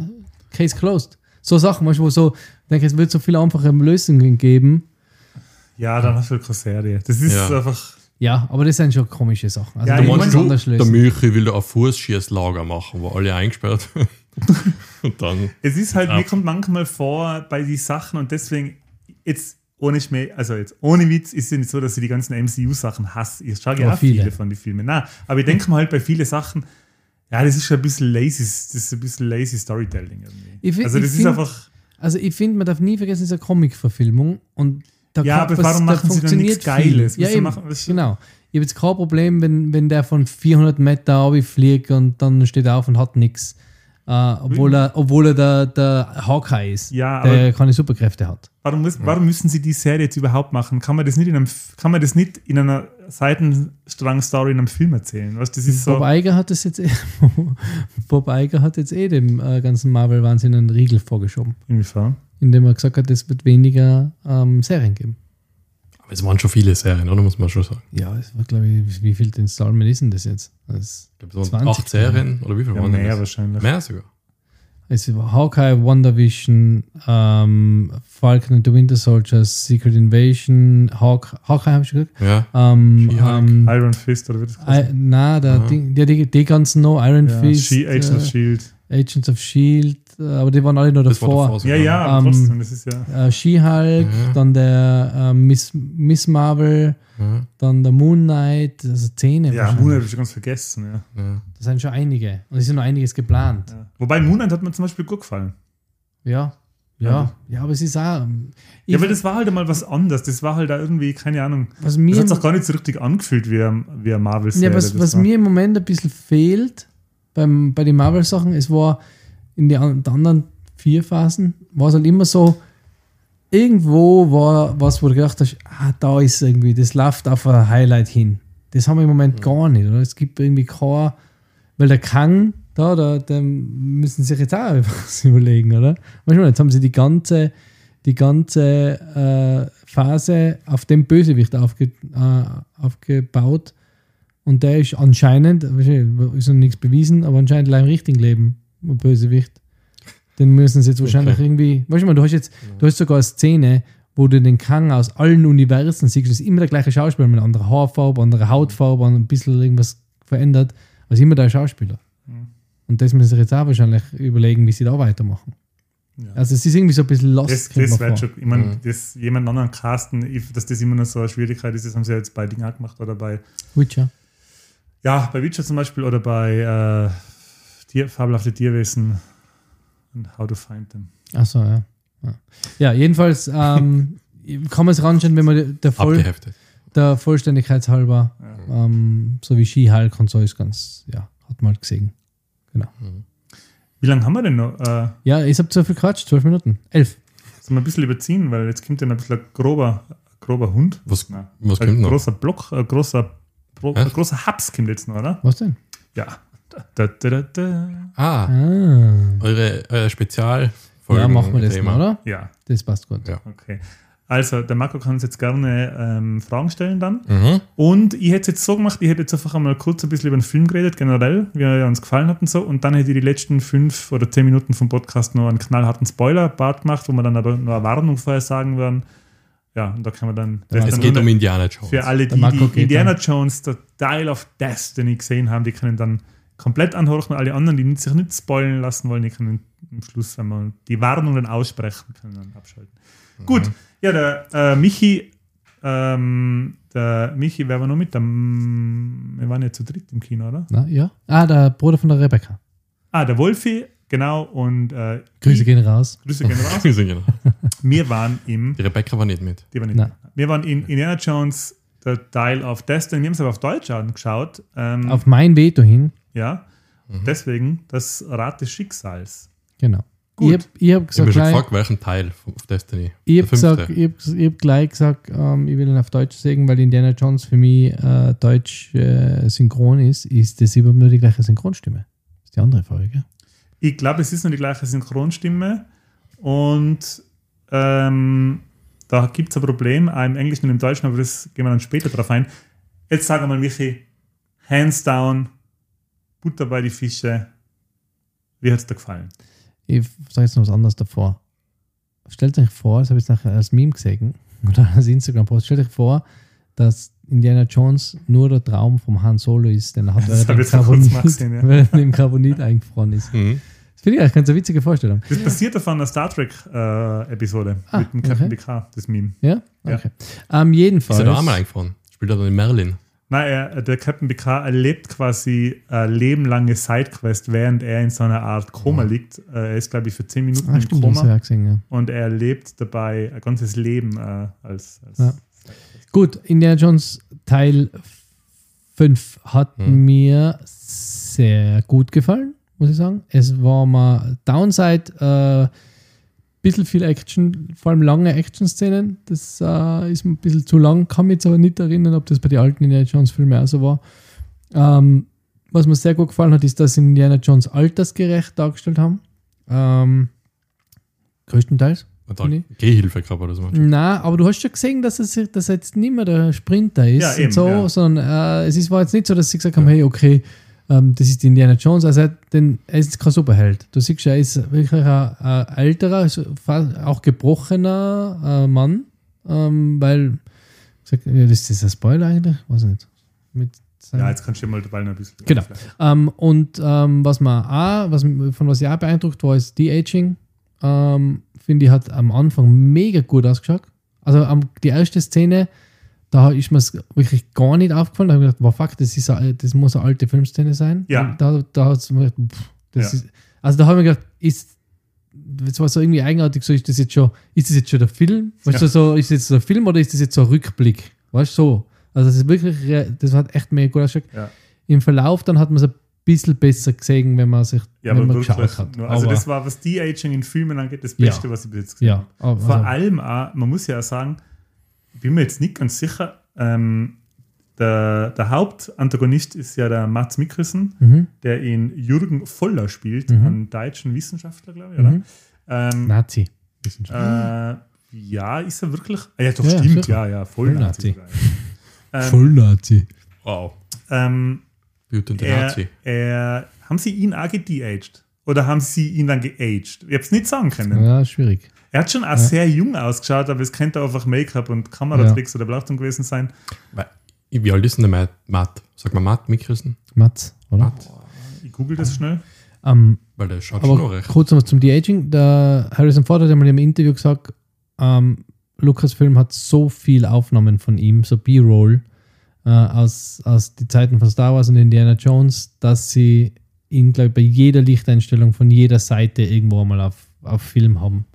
Case closed. So Sachen, wo so, ich denke, es wird so viele einfache Lösungen geben. Ja, dann hast du keine Serie. Das ist Ja. einfach. Ja, aber das sind schon komische Sachen. Also, Ja, du ich musst mein, es du, anders der lösen. Milchi will da ein Fußschießlager machen, wo alle eingesperrt werden. und dann. Es ist halt, Ja. mir kommt manchmal vor bei die Sachen und deswegen, jetzt ohne Schmäh, also jetzt ohne Witz, ist es nicht so, dass ich die ganzen MCU-Sachen hasse. Ich schaue ja viele. viele. von den Filmen. Na, aber ich denke mal halt bei vielen Sachen, ja, das ist schon ein bisschen lazy, das ist ein bisschen lazy Storytelling irgendwie. Ich fi- also ich das ist find- einfach. Also ich finde, man darf nie vergessen, es ist eine Comic-Verfilmung und da Ja, aber warum da machen sie dann nichts funktioniert Geiles? Ja, eben, machen- was- genau. Ich habe jetzt kein Problem, wenn, wenn der von 400 Meter fliegt und dann steht er auf und hat nichts. Äh, obwohl, er, obwohl er der, der Hawkeye ist, Ja, der keine Superkräfte hat. warum, muss, warum müssen sie die Serie jetzt überhaupt machen? Kann man das nicht in einem, kann man das nicht in einer Seitenstrang-Story in einem Film erzählen? Weißt, das ist so. Bob Iger hat das jetzt eh, Bob Iger hat jetzt eh dem äh, ganzen Marvel-Wahnsinn einen Riegel vorgeschoben, Inwiefern? indem er gesagt hat, es wird weniger ähm, Serien geben. Es waren schon viele Serien, oder? Muss man schon sagen. Ja, es war, glaube ich, wie viel Installment ist denn das jetzt? Das Ich glaube, es waren 20 acht Serien, oder wie viele Ja, waren mehr das? wahrscheinlich. Mehr sogar. Es war Hawkeye, WandaVision, ähm, Falcon and the Winter Soldier, Secret Invasion, Hawk, Hawkeye habe ich schon gesagt. Ja. Ähm, ähm, Iron Fist oder wie das heißt. na, der Aha. Ding, die, die, die ganzen noch, Iron Ja, Fist, She, Agents of äh, Shield. Agents of S.H.I.E.L.D., aber die waren alle noch Das war davor. davor Ja, ja, aber Ähm, trotzdem, das ist ja. Äh, She-Hulk, Ja. dann der äh, Miss, Miss Marvel, Ja, dann der Moon Knight, also Zähne. Ja. Moon Knight habe ich ganz vergessen. Ja. ja. Das sind schon einige. Und es ist noch einiges geplant. Ja. Wobei Moon Knight hat mir zum Beispiel gut gefallen. Ja. Ja, ja, aber es ist auch. Ich, Ja, aber das war halt einmal was anderes. Das war halt da irgendwie, keine Ahnung. was Das mir, hat sich auch gar nicht so richtig angefühlt wie ein, wie ein Marvel-Serie. ja, was, Das was mir im Moment ein bisschen fehlt beim, bei den Marvel-Sachen, es war in den an- den anderen vier Phasen, war es halt immer so, irgendwo war was, wo du gedacht hast, ah, da ist irgendwie, das läuft auf ein Highlight hin. Das haben wir im Moment gar nicht, oder? Es gibt irgendwie kein, weil der Kang, da, da, da müssen sie sich jetzt auch was überlegen, oder? Manchmal, jetzt haben sie die ganze, die ganze äh, Phase auf dem Bösewicht aufge, äh, aufgebaut. Und der ist anscheinend, ist noch nichts bewiesen, aber anscheinend allein im richtigen Leben Bösewicht. Den müssen sie jetzt wahrscheinlich Okay. irgendwie. Weißt du mal, du hast jetzt, du hast sogar eine Szene, wo du den Kang aus allen Universen siehst. Das ist immer der gleiche Schauspieler mit einer anderen Haarfarbe, anderer Hautfarbe, und ein bisschen irgendwas verändert. Ist immer der Schauspieler. Mhm. Und das müssen sie jetzt auch wahrscheinlich überlegen, wie sie da weitermachen. Ja. Also es ist irgendwie so ein bisschen lost. Das, das vor. schon, ich meine, Mhm. das jemand anderen casten, ich- dass das immer noch so eine Schwierigkeit ist, das haben sie ja jetzt bei Dingen auch gemacht oder bei, Witcher. ja, bei Witcher zum Beispiel oder bei äh, Tier, fabelhafte Tierwesen und How to Find Them. Achso, ja. ja. Ja, jedenfalls ähm, kann man es ranschauen, wenn man der, Voll, der Vollständigkeit halber, Ja. ähm, so wie Ski-Hulk und so ist ganz, ja, hat man halt gesehen. Mhm. Wie lange haben wir denn noch? Äh, Ja, ich habe zu viel Quatsch, zwölf Minuten. Elf. sollen wir ein bisschen überziehen, weil jetzt kommt ja ein bisschen ein grober, grober Hund. Was, Nein. was ein kommt noch? großer Block, ein großer, Bro, ein großer Hubs kommt jetzt noch, oder? Was denn? Ja. Da, da, da, da. Ah, Ah. eure, eure Spezialfolge. Ja, machen wir das mal, oder? Ja, Das passt gut. Ja. okay. Also, der Marco kann uns jetzt gerne ähm, Fragen stellen dann. Mhm. Und ich hätte es jetzt so gemacht, ich hätte jetzt einfach einmal kurz ein bisschen über den Film geredet, generell, wie er uns gefallen hat und so. Und dann hätte ich die letzten fünf oder zehn Minuten vom Podcast noch einen knallharten Spoiler-Part gemacht, wo wir dann aber nur eine Warnung vorher sagen werden. Ja, und da kann man dann. Das Es dann geht um Indiana Jones. Für alle, die, die Indiana dann. Jones, der Dial of Destiny gesehen haben, die können dann komplett anhorchen. Alle anderen, die sich nicht spoilen lassen wollen, die können am Schluss, wenn wir die Warnungen aussprechen, können dann abschalten. Gut, ja, der äh, Michi, ähm, der Michi, wer war noch mit? Der, M- wir waren ja zu dritt im Kino, oder? Na, ja. Ah, der Bruder von der Rebecca. Ah, der Wolfi, genau, und äh, Grüße ich- gehen raus. Grüße gehen raus. Wir sind genau. Wir waren im Die Rebecca war nicht mit. Die waren nicht Nein. Wir waren in Indiana Jones, The Dial of Destiny. Wir haben es aber auf Deutsch angeschaut. Ähm, Auf mein Veto hin. Ja, deswegen das Rad des Schicksals. Genau. Gut. Ich habe ich hab Ich habe gesagt, mich schon gefragt, welchen Teil von of Destiny. ich Der hab gesagt, ich hab, ich hab gleich gesagt, ähm, ich will ihn auf Deutsch sagen, weil Indiana Jones für mich äh, deutsch äh, synchron ist, ist das überhaupt nur die gleiche Synchronstimme. Das ist die andere Frage, gell? Ich glaube, es ist nur die gleiche Synchronstimme und ähm, da gibt es ein Problem, auch im Englischen und im Deutschen, aber das gehen wir dann später drauf ein. Jetzt sag mal, Michi, hands down, Butter bei die Fische. Wie hat es dir gefallen? Ich sage jetzt noch was anderes davor. Stellt euch vor, das habe ich jetzt nachher als Meme gesehen oder als Instagram-Post, stellt euch vor, dass Indiana Jones nur der Traum vom Han Solo ist, den er hat, Das er kurzem Carbonit, gesehen, ja. weil er im Carbonit eingefroren ist. Mhm. Das finde ich eigentlich ganz eine witzige Vorstellung. Das basiert auf einer Star Trek-Episode Ah, mit dem Captain okay. Picard, das Meme. Ja? Ja. Okay. Ähm, Ist jedenfalls. er da einmal eingefahren? Spielt er dann in Merlin? Nein, er, der Captain Picard erlebt quasi eine lebenlange Sidequest, während er in so einer Art Koma liegt. Äh, Er ist, glaube ich, für 10 Minuten ah, im stimmt, Koma gesehen, ja. und er erlebt dabei ein ganzes Leben äh, als, als Ja. Gut, Indiana Jones Teil 5 hat Hm. mir sehr gut gefallen, muss ich sagen. Es war mal Downside, äh, bisschen viel Action, vor allem lange Action-Szenen. Das äh, ist mir ein bisschen zu lang, kann mich jetzt aber nicht erinnern, ob das bei den alten Indiana Jones-Filmen auch so war. Ähm, was mir sehr gut gefallen hat, ist, dass sie Indiana Jones altersgerecht dargestellt haben. Ähm, größtenteils. Er Gehhilfe gehabt oder so? Na, aber du hast schon gesehen, dass es dass er jetzt nicht mehr der Sprinter ist Ja, eben, und so, ja. sondern äh, es ist, war jetzt nicht so, dass sie gesagt haben, hey, okay, ähm, das ist Indiana Jones, also er, den, er ist kein Superheld. Du siehst er ist wirklich ein, ein älterer, auch gebrochener äh, Mann, ähm, weil, das ist ein Spoiler eigentlich, weiß ich nicht. Mit Ja, jetzt kannst du mal dabei ein bisschen. Genau. Ähm, und ähm, was man auch, was, von was ich auch beeindruckt war, ist De-Aging. Ähm, Finde ich, hat am Anfang mega gut ausgeschaut. Also am, die erste Szene, da ist mir wirklich gar nicht aufgefallen. Da habe ich gedacht, wow, fuck, das, ist eine, das muss eine alte Filmszene sein. Ja. Und Da, da hat's mir gedacht, pff, das Ja. ist, also da habe ich mir gedacht, ist, das war so irgendwie eigenartig, so ist das jetzt schon, ist das jetzt schon der Film? Weißt du, Ja. so, ist das jetzt ein Film oder ist das jetzt so ein Rückblick? Weißt du, so. Also das ist wirklich, das hat echt mega gut ausgeschaut. Ja. Im Verlauf dann hat man es ein bisschen besser gesehen, wenn man sich Ja, wenn man wirklich. hat. Nur, also, Aber- das war, was die Aging in Filmen angeht, das Ja. Beste, was ich bis jetzt gesehen ja, habe. Vor also, allem auch, man muss ja auch sagen, bin mir jetzt nicht ganz sicher, ähm, der, der Hauptantagonist ist ja der Mats Mikkelsen, mhm, der ihn Jürgen Voller spielt, Mhm. einen deutschen Wissenschaftler, glaube ich, oder? mhm. Ähm, Nazi. Äh, ja, ist er wirklich? Ah, ja, doch, Ja, stimmt, sicher. ja, ja, voll Voll Nazi. Ähm, Voll Nazi. Wow. ähm, er, Nazi. er, haben sie ihn auch gedeaged? Oder haben sie ihn dann geaged? Ich habe es nicht sagen können. Ja, schwierig. Er hat schon auch sehr jung ausgeschaut, aber es könnte einfach Make-up und Kameratricks oder Beleuchtung gewesen sein. Wie alt ist denn der Matt? Matt? Sag mal Matt Mikkelsen? Mats, oder? Matt? Ich google das schnell. Ähm, Weil der schaut schon aber recht. kurz noch zum De-Aging. Der Harrison Ford hat ja mal im Interview gesagt, ähm, Lucasfilm hat so viel Aufnahmen von ihm, so B-Roll, äh, aus, aus die Zeiten von Star Wars und Indiana Jones, dass sie ihn, glaube ich, bei jeder Lichteinstellung von jeder Seite irgendwo mal auf, auf Film haben.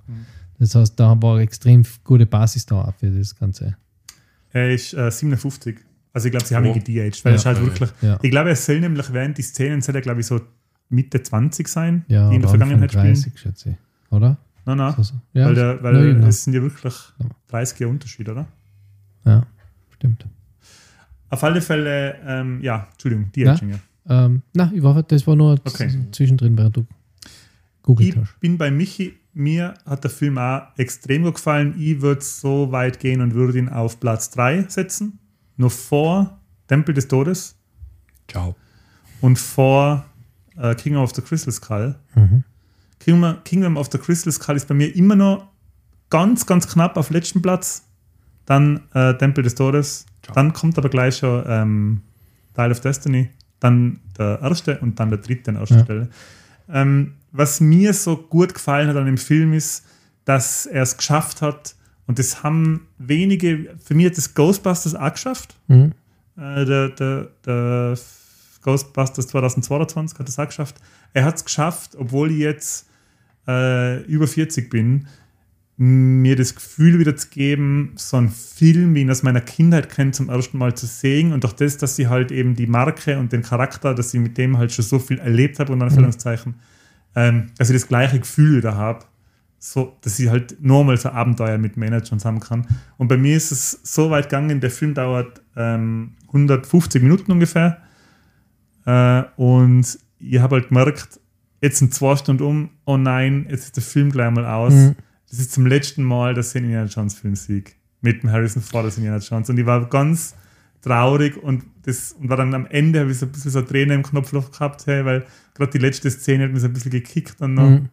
Das heißt, da war extrem gute Basis da für das Ganze. Er ist äh, 57. Also ich glaube, sie haben Oh. ihn gedeaged, weil Ja. er ist halt wirklich. Ja. Ich glaube, er soll nämlich während die Szenen soll er, glaube ich, so Mitte 20 sein, Ja, die in der Vergangenheit Anfang spielen. 30, schätze ich. Oder? Nein, nein. So, so. Ja, weil der, weil na, genau. es sind ja wirklich Ja. 30 Jahre Unterschied, oder? ja, stimmt. Auf alle Fälle, ähm, ja, Entschuldigung, die Ja? Aging, ja. Ähm, na, ich war, das war nur Okay. zwischendrin, während du Ich googelt hast. bin bei Michi mir hat der Film auch extrem gut gefallen. Ich würde so weit gehen und würde ihn auf Platz 3 setzen. Nur vor Tempel des Todes Ciao. und vor äh, Kingdom of the Crystal Skull. Kingdom, Kingdom of the Crystal Skull ist bei mir immer noch ganz, ganz knapp auf letzten Platz. Dann äh, Tempel des Todes. Dann kommt aber gleich schon ähm, Dial of Destiny. Dann der erste und dann der dritte an erster Ja. Stelle. Ähm, was mir so gut gefallen hat an dem Film ist, dass er es geschafft hat, und das haben wenige, für mich hat das Ghostbusters auch geschafft. Mhm. Äh, der, der, der Ghostbusters 2022 hat es auch geschafft. Er hat es geschafft, obwohl ich jetzt äh, über 40 bin, mir das Gefühl wieder zu geben, so einen Film, wie ihn aus meiner Kindheit kenne, zum ersten Mal zu sehen und auch das, dass sie halt eben die Marke und den Charakter, dass ich mit dem halt schon so viel erlebt habe, und Anführungszeichen, ähm, dass ich das gleiche Gefühl wieder habe, so, dass ich halt normal so Abenteuer mit Managern haben kann. Und bei mir ist es so weit gegangen, der Film dauert ähm, 150 Minuten ungefähr äh, und ich habe halt gemerkt, jetzt sind zwei Stunden um, oh nein, jetzt ist der Film gleich mal aus. Mhm. Das ist zum letzten Mal, dass ich einen Indiana Jones Film sehe. Mit dem Harrison Ford als Indiana Jones. Und ich war ganz traurig und, das, und war dann am Ende, habe ich so ein bisschen so Tränen im Knopfloch gehabt, hey, weil gerade die letzte Szene hat mich so ein bisschen gekickt. Dann noch. Mhm.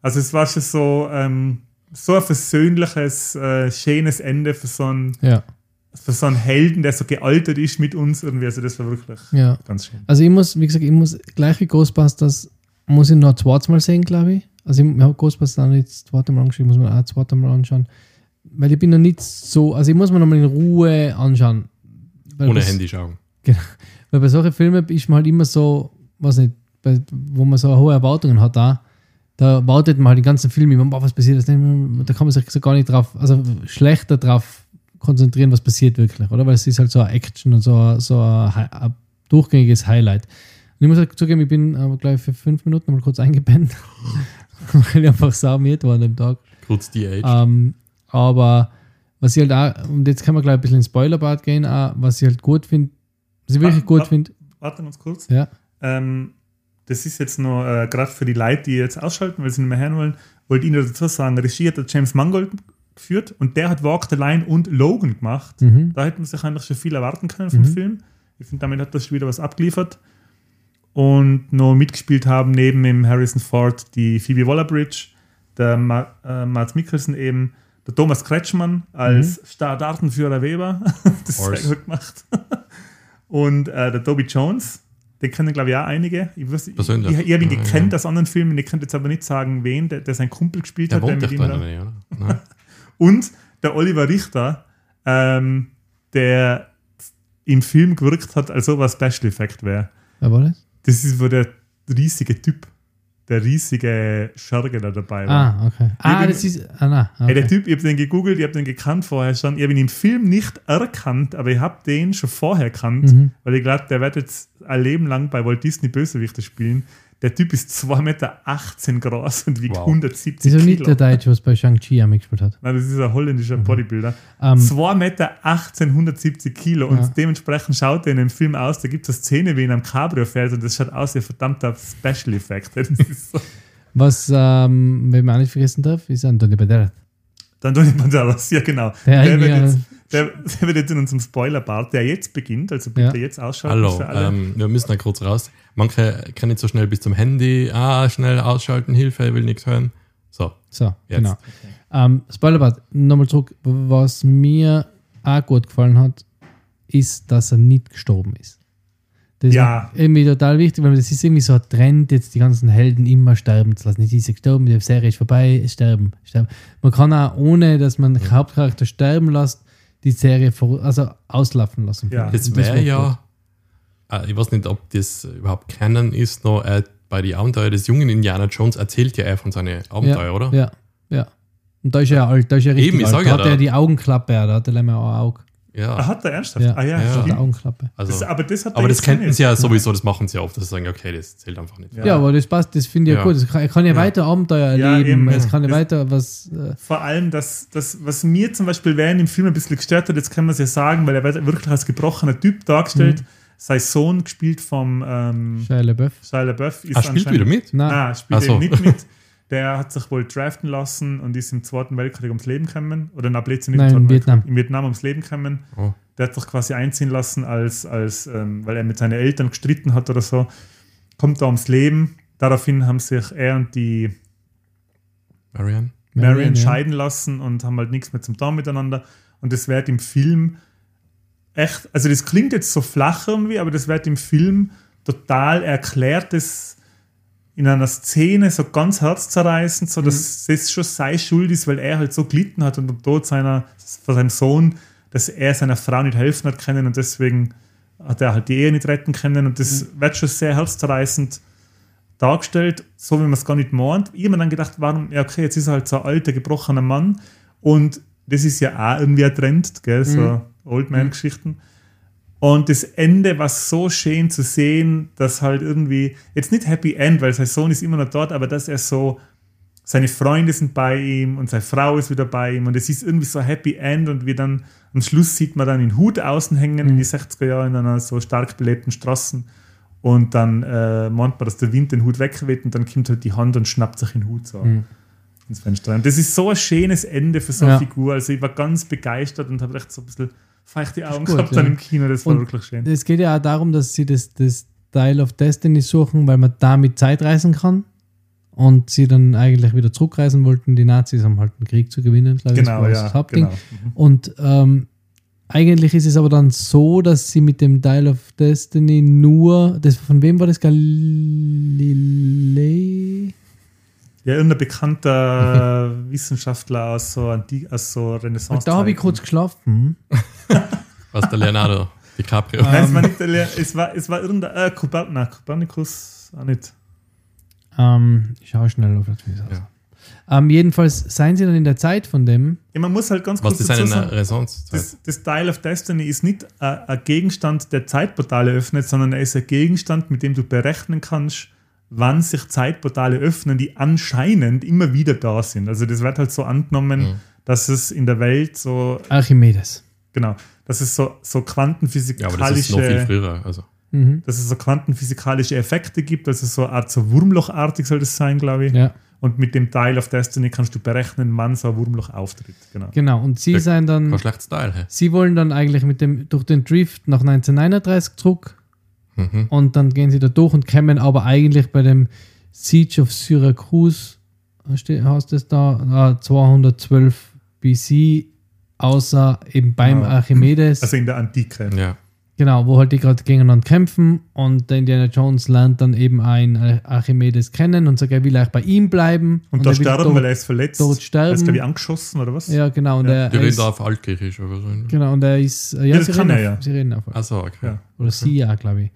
Also es war schon so, ähm, so ein versöhnliches, äh, schönes Ende für so, einen, Ja, für so einen Helden, der so gealtert ist mit uns irgendwie. Also das war wirklich ja. ganz schön. Also ich muss, wie gesagt, ich muss gleich wie Ghostbusters, muss ich noch ein zweites Mal sehen, glaube ich. Also ich habe Ghostbusters auch nicht das zweite Mal angeschaut, muss man auch das zweite Mal anschauen. Weil ich bin noch nicht so, also ich muss mir noch mal in Ruhe anschauen. Weil Ohne das- Handy schauen. Weil bei solchen Filmen ist man halt immer so, weiß nicht, bei, wo man so hohe Erwartungen hat, da, da wartet man halt den ganzen Film immer, was passiert jetzt? Da kann man sich so gar nicht drauf, also schlechter drauf konzentrieren, was passiert wirklich, oder? Weil es ist halt so eine Action und so, ein- so ein, ein durchgängiges Highlight. Und ich muss halt zugeben, ich bin aber gleich für fünf Minuten mal kurz eingepennt, weil ich einfach saumiert war an dem Tag. Kurz die Age. Ähm, aber was ich halt auch, und jetzt kann man gleich ein bisschen ins Spoilerbad gehen, auch, was ich halt gut finde, was ich wirklich Ah, gut ah. finde, Warte ganz kurz. ja. Ähm, das ist jetzt nur äh, gerade für die Leute, die jetzt ausschalten, weil sie nicht mehr hören wollen, wollte ich nur dazu sagen, Regie hat der James Mangold geführt und der hat Walk the Line und Logan gemacht. Mhm. Da hätte man sich eigentlich schon viel erwarten können vom Mhm. Film. Ich finde, damit hat das schon wieder was abgeliefert. Und noch mitgespielt haben neben dem Harrison Ford die Phoebe Waller-Bridge, der Ma äh, Mats Mikkelsen eben, der Thomas Kretschmann als Stardartenführer Weber. das ist Horse. sehr gut gemacht. Und äh, der Toby Jones, den kennen glaube ich auch einige. Ich, weiß, ich, ich, ich habe ihn Ja, gekannt ja. aus anderen Filmen, ich könnte jetzt aber nicht sagen, wen, der, der sein Kumpel gespielt Der hat. der wohnt mit doch ihm der Nähe, oder? Und der Oliver Richter, ähm, der im Film gewirkt hat, als ob er Special Effect wäre. Wer war das? Das ist wo der riesige Typ, der riesige Scherge da dabei war. Ah, okay. Ah, bin- das ist. Ah, nein. Hey, der Okay. Typ, ich habe den gegoogelt, ich habe den gekannt vorher schon. Ich habe ihn im Film nicht erkannt, aber ich habe den schon vorher erkannt, Mhm. weil ich glaube, der wird jetzt ein Leben lang bei Walt Disney Bösewichte spielen. Der Typ ist 2,18 Meter groß und wiegt Wow. 170 Das ist auch nicht Kilo. der Deutsche, was bei Shang-Chi auch mitgespielt hat. Nein, das ist ein holländischer Bodybuilder. Ähm, 2,18 Meter, 170 Kilo und Ja. dementsprechend schaut er in dem Film aus, da gibt es eine Szene, wie in einem Cabrio fährt und das schaut aus wie ein verdammter Special Effect. Das ist so. was, ähm, wenn man auch nicht vergessen darf, ist Antonio Banderas. Dann Tony Banderas, ja genau. Der Der, wird eigentlich, jetzt, der, der wird jetzt in unserem Spoiler-Part, der jetzt beginnt, also bitte Ja. jetzt ausschalten Hallo, für alle. ähm, wir müssen da kurz raus. Manche können nicht so schnell bis zum Handy. Ah, schnell ausschalten, Hilfe, will nichts hören. So, So, Jetzt. genau. Ähm, Spoilerbad, nochmal zurück. Was mir auch gut gefallen hat, ist, dass er nicht gestorben ist. Das Ja. ist irgendwie total wichtig, weil das ist irgendwie so ein Trend, jetzt die ganzen Helden immer sterben zu lassen. Nicht diese gestorben, die Serie ist vorbei, sterben, sterben. Man kann auch, ohne dass man den Hauptcharakter sterben lässt, die Serie vor, also auslaufen lassen. Ja. das wäre ja, äh, ich weiß nicht, ob das überhaupt Canon ist, noch äh, bei die Abenteuer des jungen Indiana Jones erzählt ja er von seinen. Abenteuer, ja, oder? Ja, ja. Und da ist er alt, da ist er richtig Eben, ich alt. sag da ja, hat er die Augenklappe, da hat er auch ein Auge. Ja. Ah, hat er ernsthaft? Ja, ah ja, Ja. Stimmt. Augenklappe. Also, Das, aber das hat er aber das nicht. sie ja sowieso, das machen sie ja oft, dass sie sagen, okay, das zählt einfach nicht. Ja. Ja, aber das passt, das finde ich ja. Gut. Es kann, er kann ja, Ja. weiter Abenteuer Ja, erleben, eben. es kann ja weiter was. Äh, Vor allem, das, das, was mir zum Beispiel während im Film ein bisschen gestört hat, jetzt kann man es ja sagen, weil er wird wirklich als gebrochener Typ dargestellt. Mhm. Sein Sohn, gespielt vom ähm, Shia LaBeouf. Shia LaBeouf, ist Ah, spielt wieder mit? Nein, Nein, spielt so. eben nicht mit. der hat sich wohl draften lassen und ist im Zweiten Weltkrieg ums Leben gekommen. Oder na, Blödsinn, nicht Nein, im in Zweiten Weltkrieg, Vietnam. in Vietnam ums Leben gekommen. Oh. Der hat sich quasi einziehen lassen, als, als ähm, weil er mit seinen Eltern gestritten hat oder so. Kommt da ums Leben. Daraufhin haben sich er und die Marianne? Marion Marion, ja. scheiden lassen und haben halt nichts mehr zum Tun miteinander. Und das wird im Film echt, also das klingt jetzt so flach irgendwie, aber das wird im Film total erklärt, das in einer Szene so ganz herzzerreißend, so dass das schon seine Schuld ist, weil er halt so gelitten hat und am Tod seiner, von seinem Sohn, dass er seiner Frau nicht helfen hat können und deswegen hat er halt die Ehe nicht retten können und das wird schon sehr herzzerreißend dargestellt, so wie man es gar nicht meint. Ich habe mir dann gedacht, warum, ja okay, jetzt ist er halt so ein alter, gebrochener Mann und das ist ja auch irgendwie ein Trend, gell, so Old Man-Geschichten. Und das Ende war so schön zu sehen, dass halt irgendwie, jetzt nicht Happy End, weil sein Sohn ist immer noch dort, aber dass er so, seine Freunde sind bei ihm und seine Frau ist wieder bei ihm und es ist irgendwie so Happy End und wie dann am Schluss sieht man dann den Hut außen hängen in die 60er Jahre in einer so stark belebten Straßen und dann äh, meint man, dass der Wind den Hut wegweht und dann kommt halt die Hand und schnappt sich den Hut so ins Fenster. Und das ist so ein schönes Ende für so eine Ja. Figur. Also ich war ganz begeistert und habe echt so ein bisschen feuchte Augen gut, gehabt ja. dann im Kino. Das war Und wirklich schön. Es geht ja auch darum, dass sie das, das Dial of Destiny suchen, weil man damit Zeit reisen kann. Und sie dann eigentlich wieder zurückreisen wollten. Die Nazis haben halt einen Krieg zu gewinnen, glaube ich. Genau, das war ja. das Hauptding. Genau. Mhm. Und ähm, eigentlich ist es aber dann so, dass sie mit dem Dial of Destiny nur, das, von wem war das? Galilei? Ja, irgendein bekannter Wissenschaftler aus so, Anti aus so Renaissance. Da habe ich kurz geschlafen. Was der Leonardo DiCaprio? Nein, es war nicht der Lehr es war, es war irgendein äh, Koper nein, Kopernikus auch nicht. Ähm, ich schaue schnell auf das wie es aussieht. Ähm, jedenfalls seien sie dann in der Zeit von dem. Ja, man muss halt ganz Was kurz ist dazu sagen, Renaissance? das, das Dial of Destiny ist nicht äh, ein Gegenstand, der Zeitportale öffnet, sondern er ist ein Gegenstand, mit dem du berechnen kannst, wann sich Zeitportale öffnen, die anscheinend immer wieder da sind. Also das wird halt so angenommen, Mhm. dass es in der Welt so, Archimedes. genau, dass es so, so Ja, quantenphysikalische aber das ist noch viel früher. Also. Mhm. dass es so quantenphysikalische Effekte gibt, also so eine Art so Wurmlochartig soll das sein, glaube ich. Ja, Und mit dem Dial of Destiny kannst du berechnen, wann so ein Wurmloch auftritt. Genau. genau. Und sie Ja, seien dann. Teil. Hä? Sie wollen dann eigentlich mit dem, durch den Drift nach 1939 zurück Mhm. und dann gehen sie da durch und kommen aber eigentlich bei dem Siege of Syracuse, heißt das da, äh, 212 BC, außer eben beim Ja. Archimedes, Also in der Antike. Ja. Genau, wo halt die gerade gegeneinander kämpfen und der Indiana Jones lernt dann eben ein Ar- Archimedes kennen und sagt, er will eigentlich bei ihm bleiben. Und, da er will sterben, dort- weil er ist verletzt. dort Er sterben. ist, glaube ich, angeschossen oder was? Ja, genau. Und Ja. er, Die er reden ist, da auf Altgriechisch oder so. genau, und er ist, äh, ja, Ja, das sie, kann reden er, auf, ja. sie reden auf. Achso, okay. Ja. Oder sie ja, glaube ich.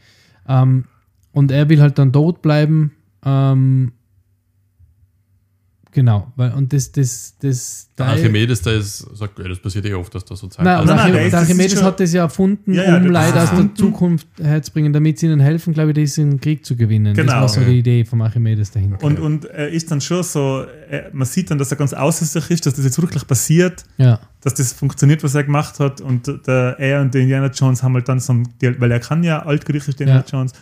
Ähm, und er will halt dann dort bleiben. Ähm, genau, weil, und das, das, das, Der Archimedes, der ist, sagt, das passiert eh oft, dass da so Zeit Nein, und Nein, nein, der das Archimedes hat das ja erfunden, Ja, ja, um das Leute aus der. Zukunft herzubringen, damit sie ihnen helfen, glaube ich, diesen Krieg zu gewinnen. Das Genau. war so die Idee vom Archimedes dahinter. Und, und er ist dann schon so, er, man sieht dann, dass er ganz außer sich ist, dass das jetzt wirklich passiert, ja, dass das funktioniert, was er gemacht hat. Und der, er und der Indiana Jones haben halt dann so einen Dialog, weil er kann ja altgriechisch, der Indiana Ja. Jones.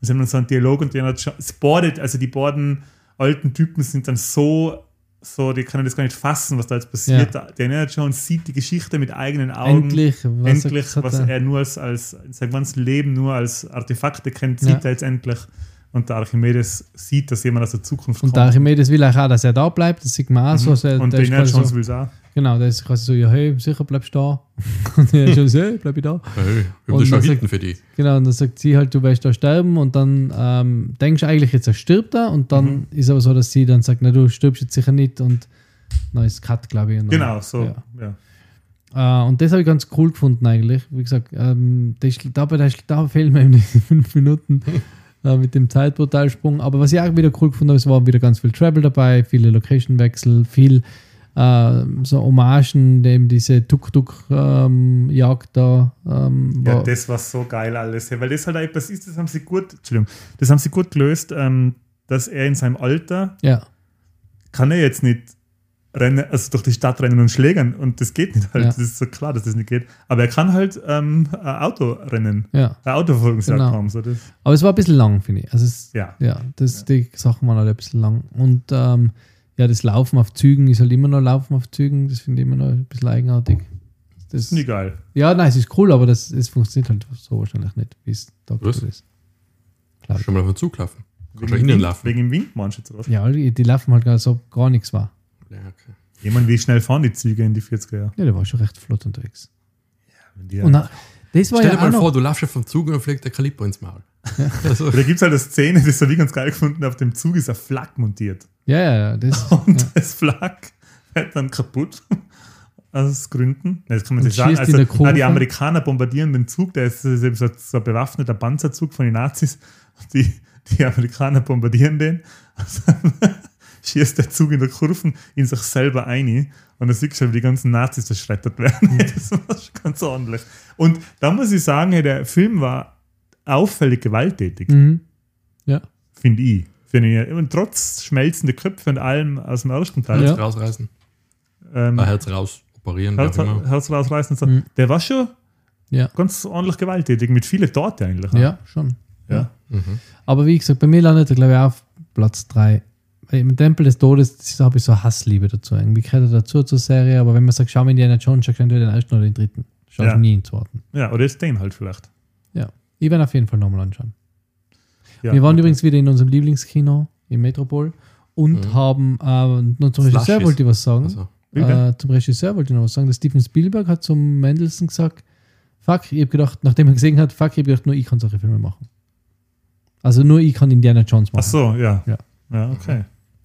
Und sie haben dann so einen Dialog und Indiana Jones, es bordet, also die beiden alten Typen sind dann so, so, die können das gar nicht fassen, was da jetzt passiert. Der Indiana Jones sieht die Geschichte mit eigenen Augen. endlich, was endlich, er, was er nur als, als in seinem ganzen Leben nur als Artefakte kennt, sieht Ja. er jetzt endlich. Und der Archimedes sieht, dass jemand aus der Zukunft und der Archimedes will auch, dass er da bleibt, das sieht man auch so. Also Mhm. und der quasi Jones so will es auch. Genau, der ist quasi so, ja, hey, sicher bleibst du da. Und der Jones, hey, bleib ich da. Hey, wir Und haben das schon hinten für die. Genau, und dann sagt sie halt, du wirst da sterben und dann ähm, denkst du eigentlich, jetzt er stirbt er und dann Mhm. ist aber so, dass sie dann sagt, na du stirbst jetzt sicher nicht und dann ist Cut, glaube ich. Und dann, Genau, so. Ja. Ja. Äh, und das habe ich ganz cool gefunden eigentlich. Wie gesagt, ähm, das, da, bei der, da fehlen mir eben fünf Minuten äh, mit dem Zeitportalsprung. Aber was ich auch wieder cool gefunden habe, es war wieder ganz viel Travel dabei, viele Location-Wechsel, viel äh, so Hommagen, dem diese Tuk-Tuk-Jagd da ähm, Ja, das war so geil alles. Weil das halt etwas ist, das haben sie gut, Entschuldigung, das haben sie gut gelöst, ähm, dass er in seinem Alter ja, kann er jetzt nicht rennen, also durch die Stadt rennen und schlägern und das geht nicht halt. Ja. Das ist so klar, dass das nicht geht. Aber er kann halt ähm, ein Auto rennen, ja. ein Autoverfolgungsjagd Genau. haben. So das, Aber es war ein bisschen lang, finde ich. Also es, ja. ja, das, die Sachen waren alle ein bisschen lang. Und ähm, Ja, das Laufen auf Zügen ist halt immer noch Laufen auf Zügen. Das finde ich immer noch ein bisschen eigenartig. Das, Finde ich geil. ja, nein, es ist cool, aber das, es funktioniert halt so wahrscheinlich nicht, wie es da ist. Klar. Schon mal auf den Zug laufen. Kannst Wegen innen Wind- laufen. Wegen dem Wind oder? was? Ja, die, die laufen halt gar so gar nichts war. Ja, okay. Ich meine, wie schnell fahren die Züge in die 40er Jahre? Ja, der war schon recht flott unterwegs. Wenn die- Und na, das war Stell dir ja auch mal noch, vor, du laufst auf dem Zug und dann fliegt der Kalippo ins Maul. Also, Da gibt es halt eine Szene, das habe ich ganz geil gefunden, auf dem Zug ist ein Flak montiert. Ja, ja, ja, das, Und ja. das Flak wird dann kaputt. Aus Gründen. Das kann man sich sagen. Also, nein, die Amerikaner bombardieren den Zug, der ist, ist eben so, so ein bewaffneter Panzerzug von den Nazis. Die, die Amerikaner bombardieren den. Dann schießt der Zug in der Kurve in sich selber ein. Und dann siehst du schon, wie die ganzen Nazis zerschreddert werden. Das war schon ganz ordentlich. Und da muss ich sagen, der Film war auffällig gewalttätig Mhm. Ja. finde ich. Finde ich. Und trotz schmelzende Köpfe und allem aus dem ersten Teil, Ja. Herz rausreißen. ähm, Äh, Herz raus operieren, Herz. Herz rausreißen und so, Mhm. der war schon Ja. ganz ordentlich gewalttätig, mit vielen Torte eigentlich. ja, schon. ja. Mhm. Aber wie gesagt, bei mir landet er, glaube ich, auf Platz 3. Im Tempel des Todes habe ich so Hassliebe dazu. Irgendwie gehört er dazu zur Serie, aber wenn man sagt, schau mal Indiana Jones, schau entweder den ersten oder den dritten. Schau Ja. nie den zweiten. ja, oder jetzt den halt vielleicht. Ja. Ich werde auf jeden Fall nochmal anschauen. Ja, Wir waren okay. übrigens wieder in unserem Lieblingskino im Metropol und Mhm. haben äh, noch zum Slushies. Regisseur wollte ich was sagen. Also? Äh, zum Regisseur wollte ich noch was sagen. Der Steven Spielberg hat zum Mendelssohn gesagt, fuck, ich habe gedacht, nachdem er gesehen hat, fuck, ich habe gedacht, nur ich kann solche Filme machen. Also nur ich kann Indiana Jones machen. Ach so, ja. Ja. Ja, okay.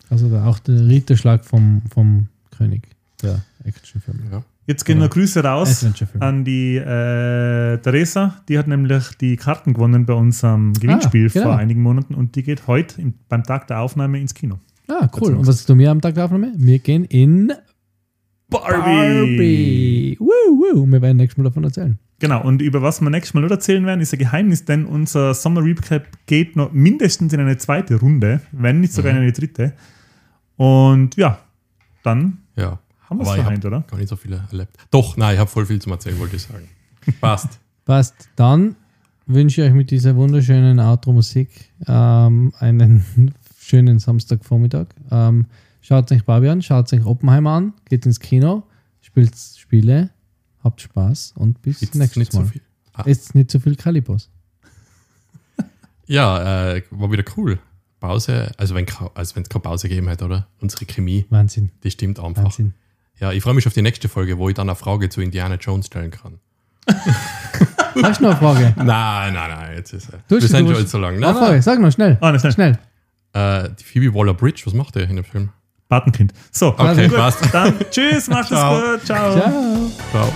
Also da auch der Ritterschlag vom, vom König der Actionfilme. ja. Jetzt gehen noch Grüße raus an die äh, Theresa. Die hat nämlich die Karten gewonnen bei unserem Gewinnspiel genau. vor einigen Monaten und die geht heute im, beim Tag der Aufnahme ins Kino. Ah, cool. Und was tun wir am Tag der Aufnahme? Wir gehen in Barbie! Barbie. Woo, woo. Und wir werden nächstes Mal davon erzählen. Genau, und über was wir nächstes Mal noch erzählen werden, ist ein Geheimnis, denn unser Sommer Recap geht noch mindestens in eine zweite Runde, wenn nicht sogar in eine dritte. Und ja, dann ja. Haben wir es vereint, oder? gar nicht so viele erlebt. Doch, nein, ich habe voll viel zum Erzählen, wollte ich sagen. Passt. Passt. Dann wünsche ich euch mit dieser wunderschönen Outro-Musik ähm, einen schönen Samstagvormittag. Ähm, schaut euch Barbie an, schaut euch Oppenheimer an, geht ins Kino, spielt Spiele, habt Spaß und bis Jetzt nächstes nicht so Mal. viel. Ah. Esst nicht so viel Kalibos. Ja, äh, war wieder cool. Pause, also wenn es also keine Pause gegeben hätte, oder? Unsere Chemie, Wahnsinn. die stimmt einfach. Wahnsinn. Ja, ich freue mich auf die nächste Folge, wo ich dann eine Frage zu Indiana Jones stellen kann. Hast du noch eine Frage? Nein, nein, nein, jetzt ist er. Du Wir sind schon so lang. Eine Nein, Frage, sag noch schnell. Ah, schnell. Schnell. nein. Äh, die Phoebe Waller-Bridge, was macht der in dem Film? Patenkind. So, Okay, gut, passt. dann tschüss, macht es gut, ciao. Ciao. Ciao.